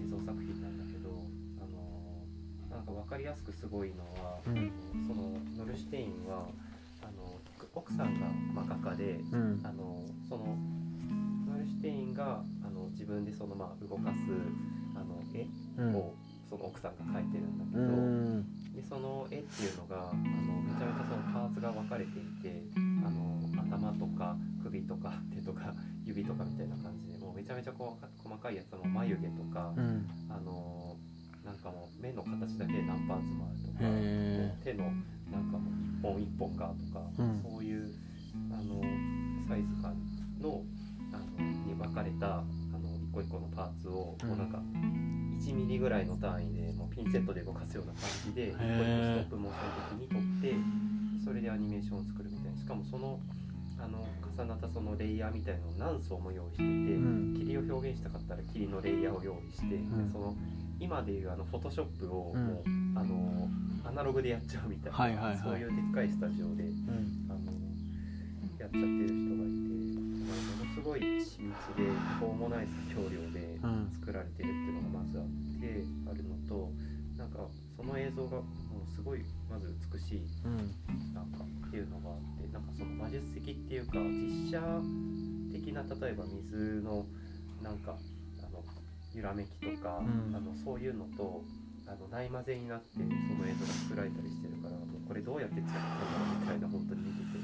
映像作品なんだけど、あのなんか分かりやすくすごいのは、うん、そのノルシュテインは奥さんが、ま画家で、うん、あのそのノルシュテインがあの自分でその、まあ、動かすあの絵を、その奥さんが描いてるんだけど、うん、でその絵っていうのがあのめちゃめちゃそのパーツが分かれていてあの頭とか首とか <laughs> 手とか指とかみたいな感じでもうめちゃめちゃ細かいやつも眉毛とか、うん、あのなんかもう目の形だけで何パーツもあるとか手のなんかもう一本一本がとか、うん、そういうあのサイズ感のあのに分かれたあの一個一個のパーツを、もうなんか1ミリぐらいの単位でもうピンセットで動かすような感じで一個一個ストップモーション的に撮ってそれでアニメーションを作るみたいな。しかもそのあの重なったそのレイヤーみたいのを何層も用意してて、うん、霧を表現したかったら霧のレイヤーを用意して、うん、その今でいうあのフォトショップをもう、うん、あのアナログでやっちゃうみたいな、はいはいはい、そういうでっかいスタジオで、あのやっちゃってる人がいて、まあ、ものすごい緻密で途方もない作業量で作られてるっていうのがまずあってあるのとなんかその映像がもうすごいまず美しい、なんかっていうのがあってなんかその魔術的っていうか実写的な例えば水のなんかあの揺らめきとか、うん、あのそういうのとあのない混ぜになってその映像が作られたりしてるからもうこれどうやって作ったんだろうみたいな本当に見てて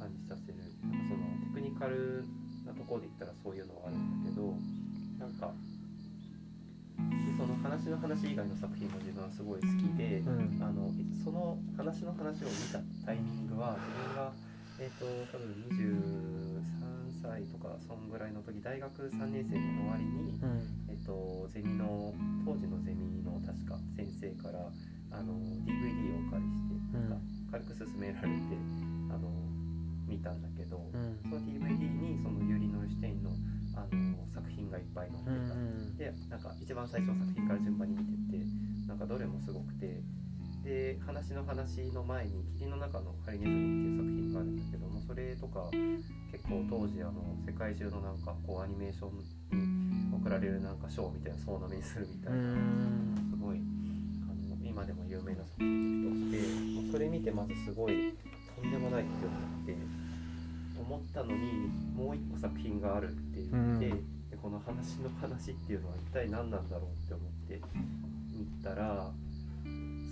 感じさせるなんかそのテクニカルなところで言ったらそういうのはあるんだけどなんかその話の話以外の作品も自分はすごい好きで、うん、あのその話の話を見たタイミングは自分が、えーと、多分23歳とかそんぐらいの時大学3年生の終わりに、うん、えーと、ゼミの当時のゼミの確か先生からあの DVD をお借りして、うん、なんか軽く勧められてあの見たんだけど、その DVD にそのユーリ・ノルシュテインのあの作品がいっぱい載ってた、うんうん、でなんか一番最初の作品から順番に見てってなんかどれもすごくてで話の話の前に「霧の中のハリネズミ」っていう作品があるんだけどもそれとか結構当時あの世界中のなんかこうアニメーションに贈られるなんか賞みたいな総なめにするみたいなすごいあの今でも有名な作品の一つでそれ見てまずすごいとんでもないって思って。思ったのにもう一個作品があるって言って、うん、でこの話の話っていうのは一体何なんだろうって思って見たら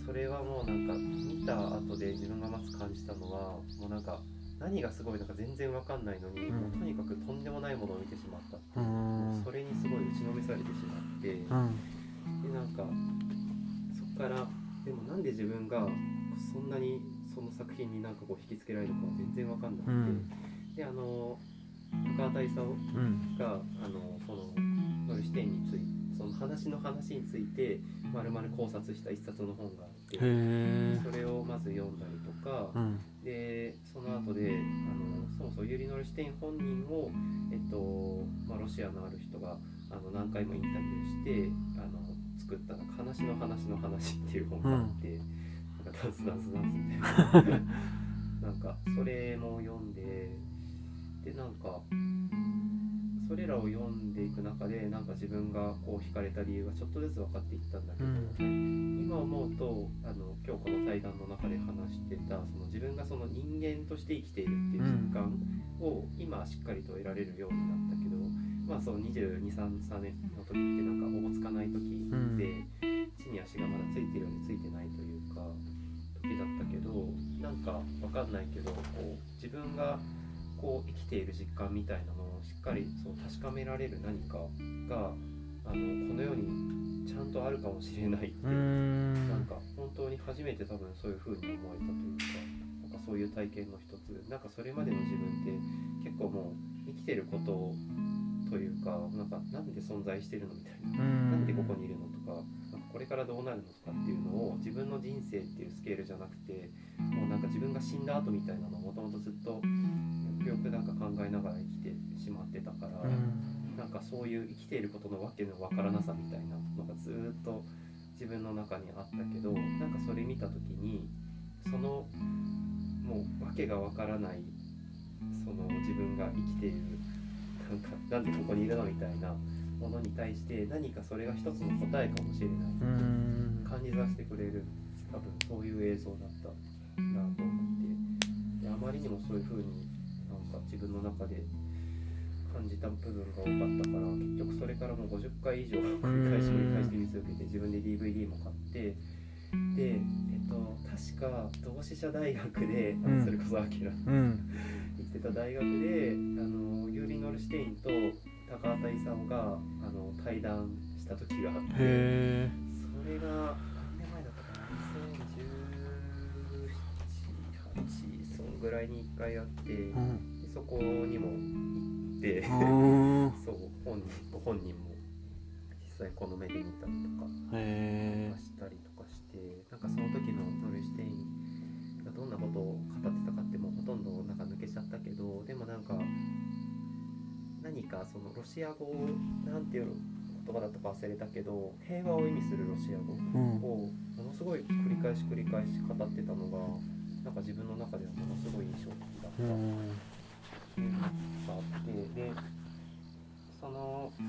それはもうなんか見た後で自分がまず感じたのはもうなんか何がすごいのか全然わかんないのに、うん、もうとにかくとんでもないものを見てしまったっていう、うん、それにすごい打ちのめされてしまって、でなんかそっからでもなんで自分がそんなにその作品になんかこう引きつけられるのか全然わかんなくて。であの高畑勲が、うん、あのその乗る視点についてその話の話についてまるまる考察した一冊の本があってそれをまず読んだりとか、うん、でその後であのそもそもユリ・ノルシュテイン本人を、えっとまあ、ロシアのある人があの何回もインタビューしてあの作った「話の話の話」っていう本があって、うん、なんかダンスダンスダンスみたいな。<laughs> なんかそれも読んで。でなんかそれらを読んでいく中でなんか自分がこう惹かれた理由がちょっとずつ分かっていったんだけど、うん、今思うとあの今日この対談の中で話してたその自分がその人間として生きているっていう実感を今しっかりと得られるようになったけど、まあその2223年の時ってなんかおぼつかない時で、地に足がまだついてるようについてないというか時だったけどなんか分かんないけどこう自分がこう生きている実感みたいなのをしっかりそう確かめられる何かがあのこの世にちゃんとあるかもしれないっていう。なんか本当に初めて多分そういう風に思えたというかなんかそういう体験の一つ。なんかそれまでの自分って結構もう生きてることというかなんかなんで存在してるのみたいな。なんでここにいるのとかなんかここれからどうなるのかっていうのを自分の人生っていうスケールじゃなくてもうなんか自分が死んだ後みたいなのをもともとずっとよくよくなんか考えながら生きてしまってたから、うん、なんかそういう生きていることのわけのわからなさみたいなのがずっと自分の中にあったけどなんかそれ見た時にそのもう訳がわからないその自分が生きているなんかなんでここにいるのみたいなものに対して何かそれが一つの答えかもしれない感じさせてくれる多分そういう映像だったなと思って。であまりにもそういう風に自分の中で感じた部分が多かったから結局それからもう50回以上繰り返し繰り返して見続けて自分で DVD も買ってでえっと確か同志社大学で、うん、それこそアキラ、うん、行ってた大学であのユーリ・ノルシュテインと高畑勲があの対談した時があってそれが何年前だったかな？201718そんぐらいに1回あって、うん、でそこにも行って <laughs> そう本人ご本人も実際この目で見たりとかしたりとかしてなんかその時のノルシュテインがどんなことを語ってたかってもうほとんどなんか抜けちゃったけどでもなんか何かそのロシア語なんていう言葉だったか忘れたけど平和を意味するロシア語をものすごい繰り返し繰り返し語ってたのがなんか自分の中ではものすごい印象的だったっていうのがあってでその「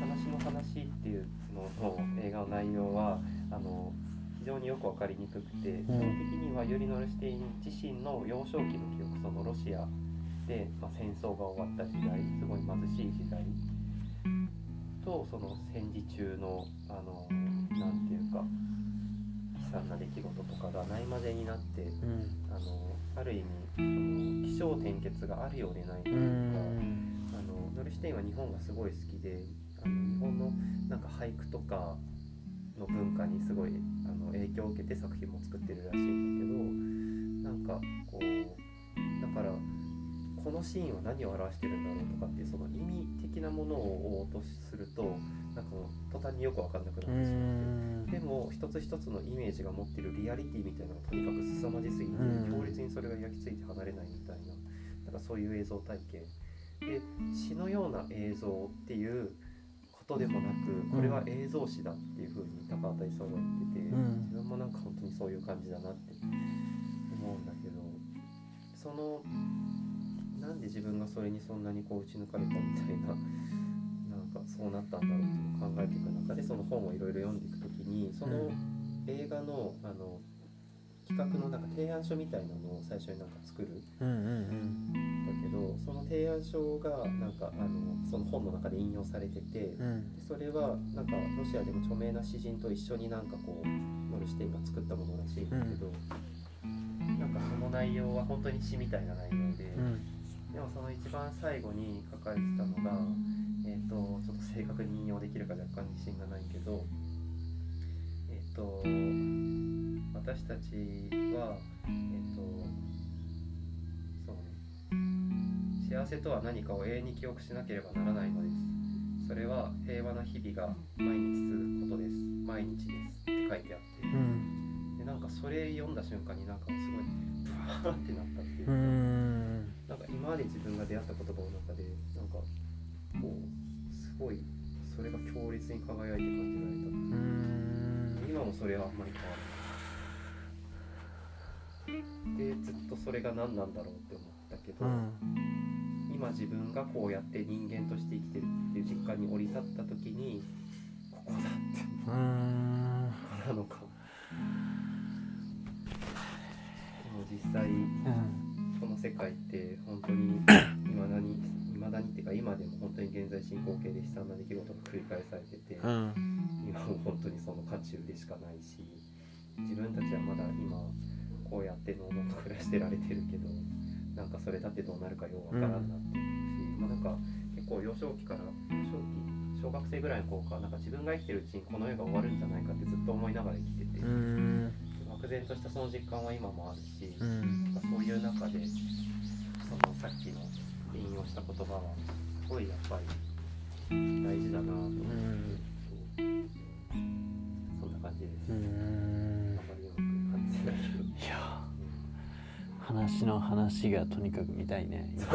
話の話」っていうのの映画の内容はあの非常によく分かりにくくて基本的にはユリ・ノルシュテイン自身の幼少期の記憶そのロシアで、まあ、戦争が終わった時代すごい貧しい時代とその戦時中のあのていうか悲惨な出来事とかがないまぜになって、うん、あのある意味その起承転結があるようでないというか、うん、あのノルシュテインは日本がすごい好きであの日本のなんか俳句とかの文化にすごいあの影響を受けて作品も作ってるらしいんだけどなんかこうだからこのシーンは何を表してるんだろうとかっていうその意味的なものを追おうとするとなんか途端によく分かんなくなってしまってでも一つ一つのイメージが持ってるリアリティみたいなのがとにかく凄まじすぎて強烈にそれが焼き付いて離れないみたいななんかそういう映像体験で詩のような映像っていうことでもなくこれは映像詩だっていうふうに高畑勲が言ってて自分もなんか本当にそういう感じだなって思うんだけどそのなんで自分がそれにそんなにこう打ち抜かれたみたいななんかそうなったんだろうっていうのを考えていく中でその本をいろいろ読んでいく時にその映画のあの企画のなんか提案書みたいなのを最初になんか作る、うんうんうん、だけどその提案書がなんかあのその本の中で引用されてて、うん、それはなんかロシアでも著名な詩人と一緒になんかこうノルシュテインが作ったものらしいんだけど、うん、なんかその内容は本当に詩みたいな内容で。うんでもその一番最後に書かれてたのが、えーと、ちょっと正確に引用できるか若干自信がないけど、えっ、ー、と私たちは、えっ、ー、とそうね、幸せとは何かを永遠に記憶しなければならないのです。それは平和な日々が毎日続くことです。毎日ですって書いてあって、うん、でなんかそれ読んだ瞬間になんかすごいブワーってなったっていうか。なんか今まで自分が出会った言葉の中でなんかこうすごいそれが強烈に輝いて感じられた。今もそれはあんまり変わらない。でずっとそれが何なんだろうって思ったけど、うん、今自分がこうやって人間として生きてるっていう実感に降り立った時にここだってなのかでも実際、うんこの世界って本当に <coughs> いまだにいまだにっていうか今でも本当に現在進行形で悲惨な出来事が繰り返されてて、うん、今も本当にその渦中でしかないし自分たちはまだ今こうやってのうのと暮らしてられてるけどなんかそれだってどうなるかようわからんなって思うし、うん、まあなんか結構幼少期から幼少期小学生ぐらいの子かなんか自分が生きてるうちにこの世が終わるんじゃないかってずっと思いながら生きてて。うん漠然としたその実感は今もあるし、うん、そういう中でそのさっきの引用した言葉はすごいやっぱり大事だなと思って、うん、そんな感じです。うん。い。や話の話がとにかく見たいね今。そ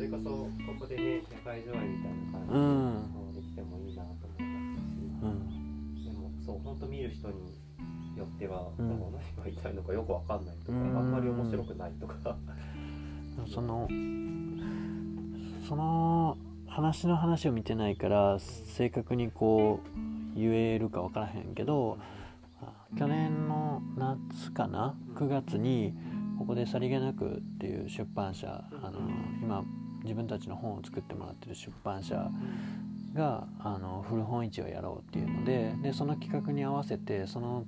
れこそここでね社会上演みたいな感じで、うん、できてもいいなと思いますし、うん、でもそう本当見る人によっては、うん、何が言いたいのかよくわかんないとか、あんまり面白くないとか。そのその話の話を見てないから正確にこう言えるか分からへんけど去年の夏かな？9月にここでさりげなくっていう出版社あの今自分たちの本を作ってもらってる出版社があの古本市をやろうっていうのででその企画に合わせてその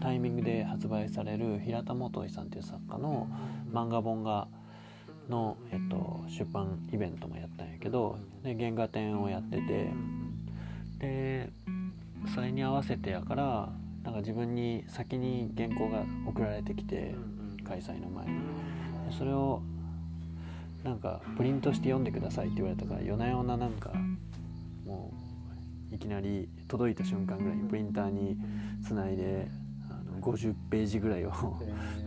タイミングで発売される平田元井さんっていう作家の漫画本がの、えっと、出版イベントもやったんやけどで原画展をやっててでそれに合わせてやからなんか自分に先に原稿が送られてきて開催の前に。それをなんかプリントして読んでくださいって言われたから夜な夜ななんかいきなり届いた瞬間ぐらいにプリンターにつないで50ページぐらいを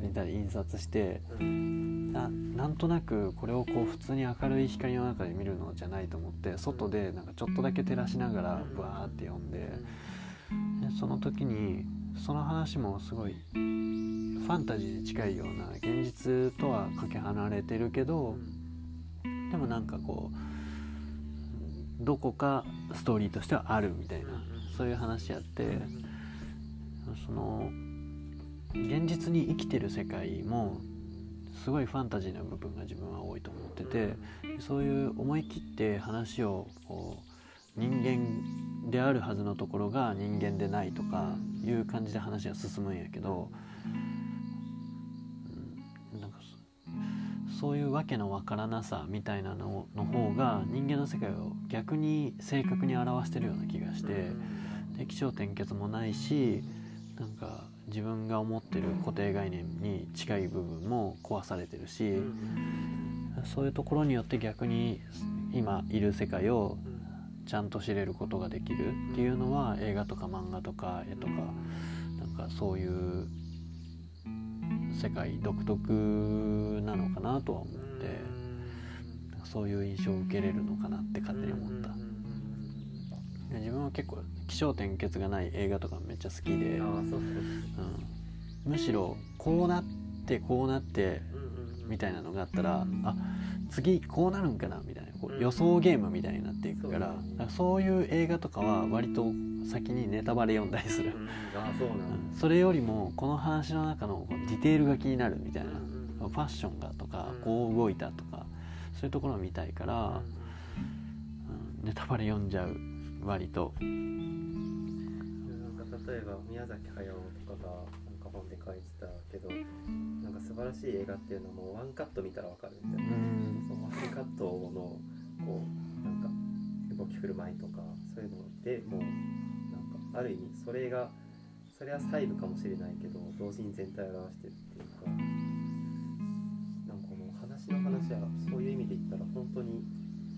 みんなで印刷してななんとなくこれをこう普通に明るい光の中で見るのじゃないと思って外でなんかちょっとだけ照らしながらバーって読んででその時にその話もすごいファンタジーに近いような現実とはかけ離れてるけどでもなんかこうどこかストーリーとしてはあるみたいなそういう話やってその現実に生きてる世界もすごいファンタジーな部分が自分は多いと思っててそういう思い切って話をこう人間であるはずのところが人間でないとかいう感じで話が進むんやけどそういうわけのわからなさみたいなのの方が人間の世界を逆に正確に表してるような気がしてで気象転結もないしなんか自分が思ってる固定概念に近い部分も壊されてるしそういうところによって逆に今いる世界をちゃんと知れることができるっていうのは映画とか漫画とか絵とかなんかそういう世界独特なのかなとは思ってそういう印象を受けれるのかなって勝手に思った。自分は結構起承転結がない映画とかめっちゃ好きで、うん、むしろこうなってこうなってみたいなのがあったらあ次こうなるんかなみたいなこう予想ゲームみたいになっていくからそういう映画とかは割と先にネタバレ読んだりする、それよりもこの話の中のディテールが気になるみたいな、ファッションがとかこう動いたとかそういうところを見たいから、うん、ネタバレ読んじゃう割と。なんか例えば宮崎駿とかがなんか本で書いてたけどなんか素晴らしい映画っていうのもワンカット見たらわかるみたいな、そのワンカットのこうなんか動き振る舞いとかそういうのでもうある意味それがそれは細部かもしれないけど同時に全体を表してるっていうかなんかこの話の話はそういう意味で言ったら本当に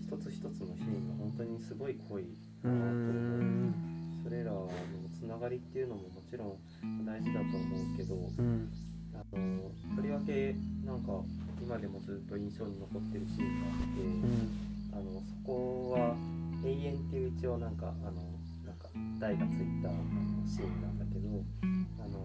一つ一つのシーンが本当にすごい濃いなと思それらのつながりっていうのももちろん大事だと思うけど、うん、あのとりわけなんか今でもずっと印象に残ってるシーンがあって、うん、あのそこは「永遠」っていう一応なんかあの台がついたあのシーンなんだけどあの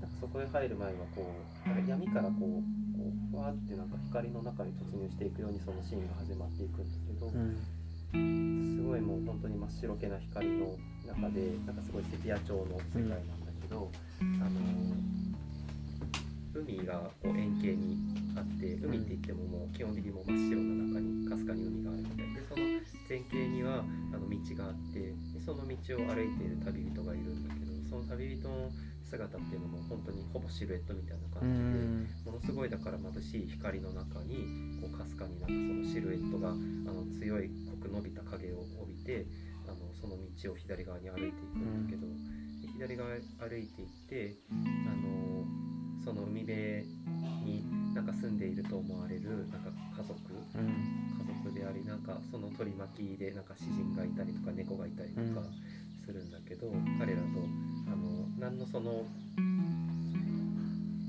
なんかそこへ入る前はこうなんか闇からこうこうふわってなんか光の中に突入していくようにそのシーンが始まっていくんだけど、うん、すごいもう本当に真っ白けな光の中でなんかすごいセピア調の世界なんだけど、うん、あの海がこう円形にあって海って言ってももう基本的にも真っ白な中にかすかに海があるみたいでその前景にはあの道があってその道を歩いている旅人がいるん。だけどその旅人の姿っていうのも本当にほぼシルエットみたいな感じでものすごいだから眩しい光の中にこうかすかになん。かそのシルエットがあの強い濃く伸びた影を帯びてあのその道を左側に歩いていくん。だけど、左側歩いていってあのその海辺になん。か住ん。でいると思われるなん。か家族、うん、家族でありなんかその取り巻きでなんか詩人がいたりとか猫がいたりとか。するんだけど彼らとあの何のその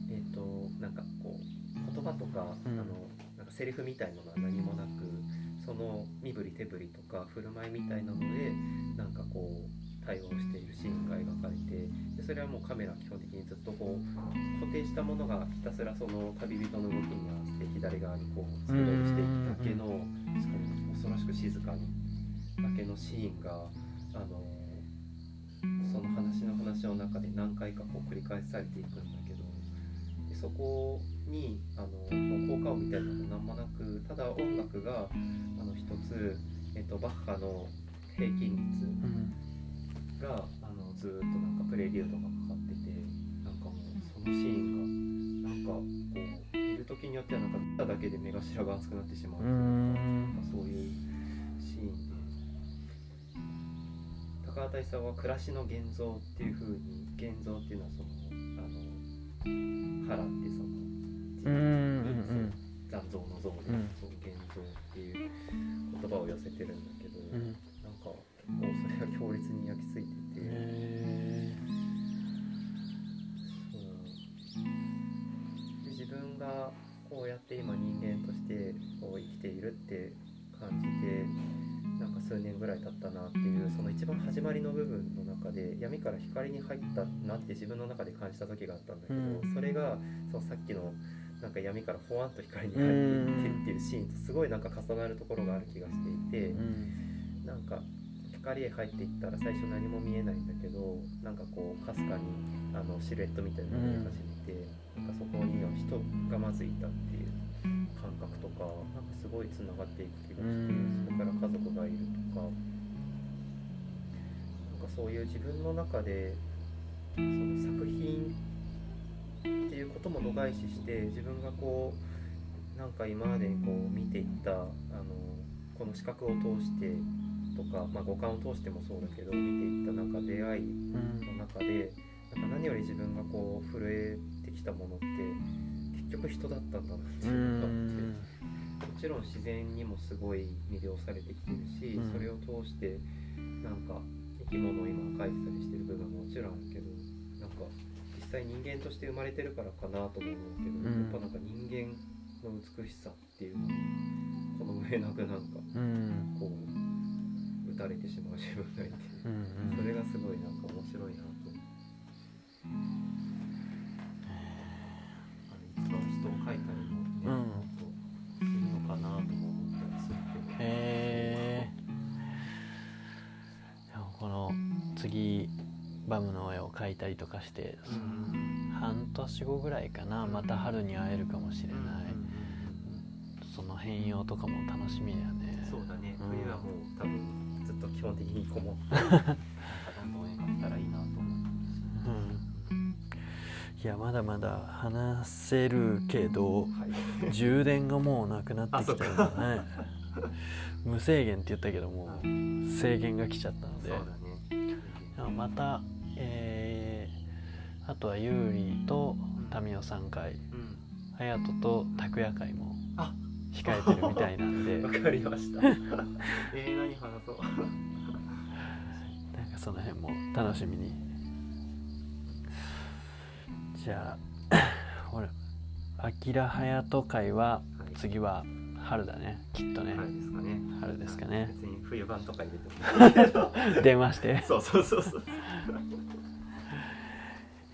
えっ、ー、となんかこう言葉とか、うん、あのなんかセリフみたいなのは何もなくその身振り手振りとか振る舞いみたいなのでなんかこう対応しているシーンが描かれてでそれはもうカメラ基本的にずっとこう固定したものがひたすらその旅人の動きに合わせて左側にこうスクロールしていくだけのしかも恐ろしく静かにだけのシーンがあのその話の話の中で何回かこう繰り返されていくんだけどでそこにあの効果音みたいなのも何もなくただ音楽があの一つ、えっと、バッハの平均率、があのずっとなんかプレリュードがかかっててなんかもうそのシーンがなんかこう時によってはなんか見ただけで目頭が熱くなってしまうというかそういうシーンで高畑さんは暮らしの現像っていうふうに現像っていうのはそのあの腹ってその残像の像で、その現像っていう言葉を寄せてるんだけど、うん、なんか構それが強烈に焼き付いてって今人間としてこう生きているって感じてなんか数年ぐらい経ったなっていうその一番始まりの部分の中で闇から光に入ったなって自分の中で感じた時があったんだけど、うん、それがそのさっきのなんか闇からほわんと光に入っていってっていうシーンとすごいなんか重なるところがある気がしていて、うん、なんか光へ入っていったら最初何も見えないんだけどなんかこうかすかにあのシルエットみたいなのが見え始めて、うん、なんかそこには人がまずいたっていう感覚とかなんかすごいつながっていく気がして、それから家族がいるとかなんかそういう自分の中でその作品っていうことも度外視して自分がこうなんか今までこう見ていったあのこの視覚を通してとか、まあ、五感を通してもそうだけど見ていった中出会いの中で、うん、なんか何より自分がこう震えてきたものって結局人だったんだなっていうのがあってもちろん自然にもすごい魅了されてきてるし、うん、それを通してなんか生き物を今描いてたりしてる部分ももちろんあるけどなんか実際人間として生まれてるからかなと思うけど、うん、やっぱなんか人間の美しさっていうのにこの上なくなんかこう。打たれてしまう自分がいて、うんうん、それがすごいなんか面白いなと思って。ムの絵を描いたりとかして、うん、半年後ぐらいかなまた春に会えるかもしれない、その変容とかも楽しみだよね。そうだね。冬はもう多分と基本的にこもどんどん描けたらいいなと思うん、いやまだまだ話せるけど、はい、充電がもうなくなってきたよね無制限って言ったけども制限が来ちゃったので、ね、また、えー、あとはユーリと民生さん会。隼人、うん、と拓也会も控えてるみたいなんで。<laughs> わかりました。えー、何話そう。なんかその辺も楽しみに。じゃあ俺あきら隼人会は次は春だね。きっとね。春ですかね。春ですかね。別に冬版とか入れても。<laughs> 電話して。<laughs> そうそうそうそう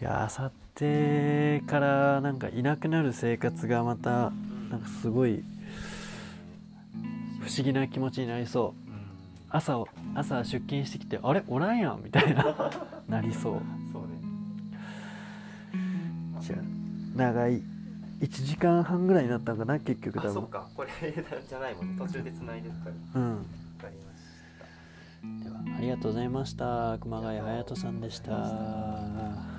いやあさってからなんかいなくなる生活がまたなんかすごい不思議な気持ちになりそう、うん、朝朝出勤してきてあれ？おらんやん。みたいな。<laughs> なりそう。そうね。じゃあ長い1時間半ぐらいになったんかな結局多分。あそっか。これじゃないもんね。途中でつないでるからうん。分かりました。ではありがとうございました。熊谷隼人さんでした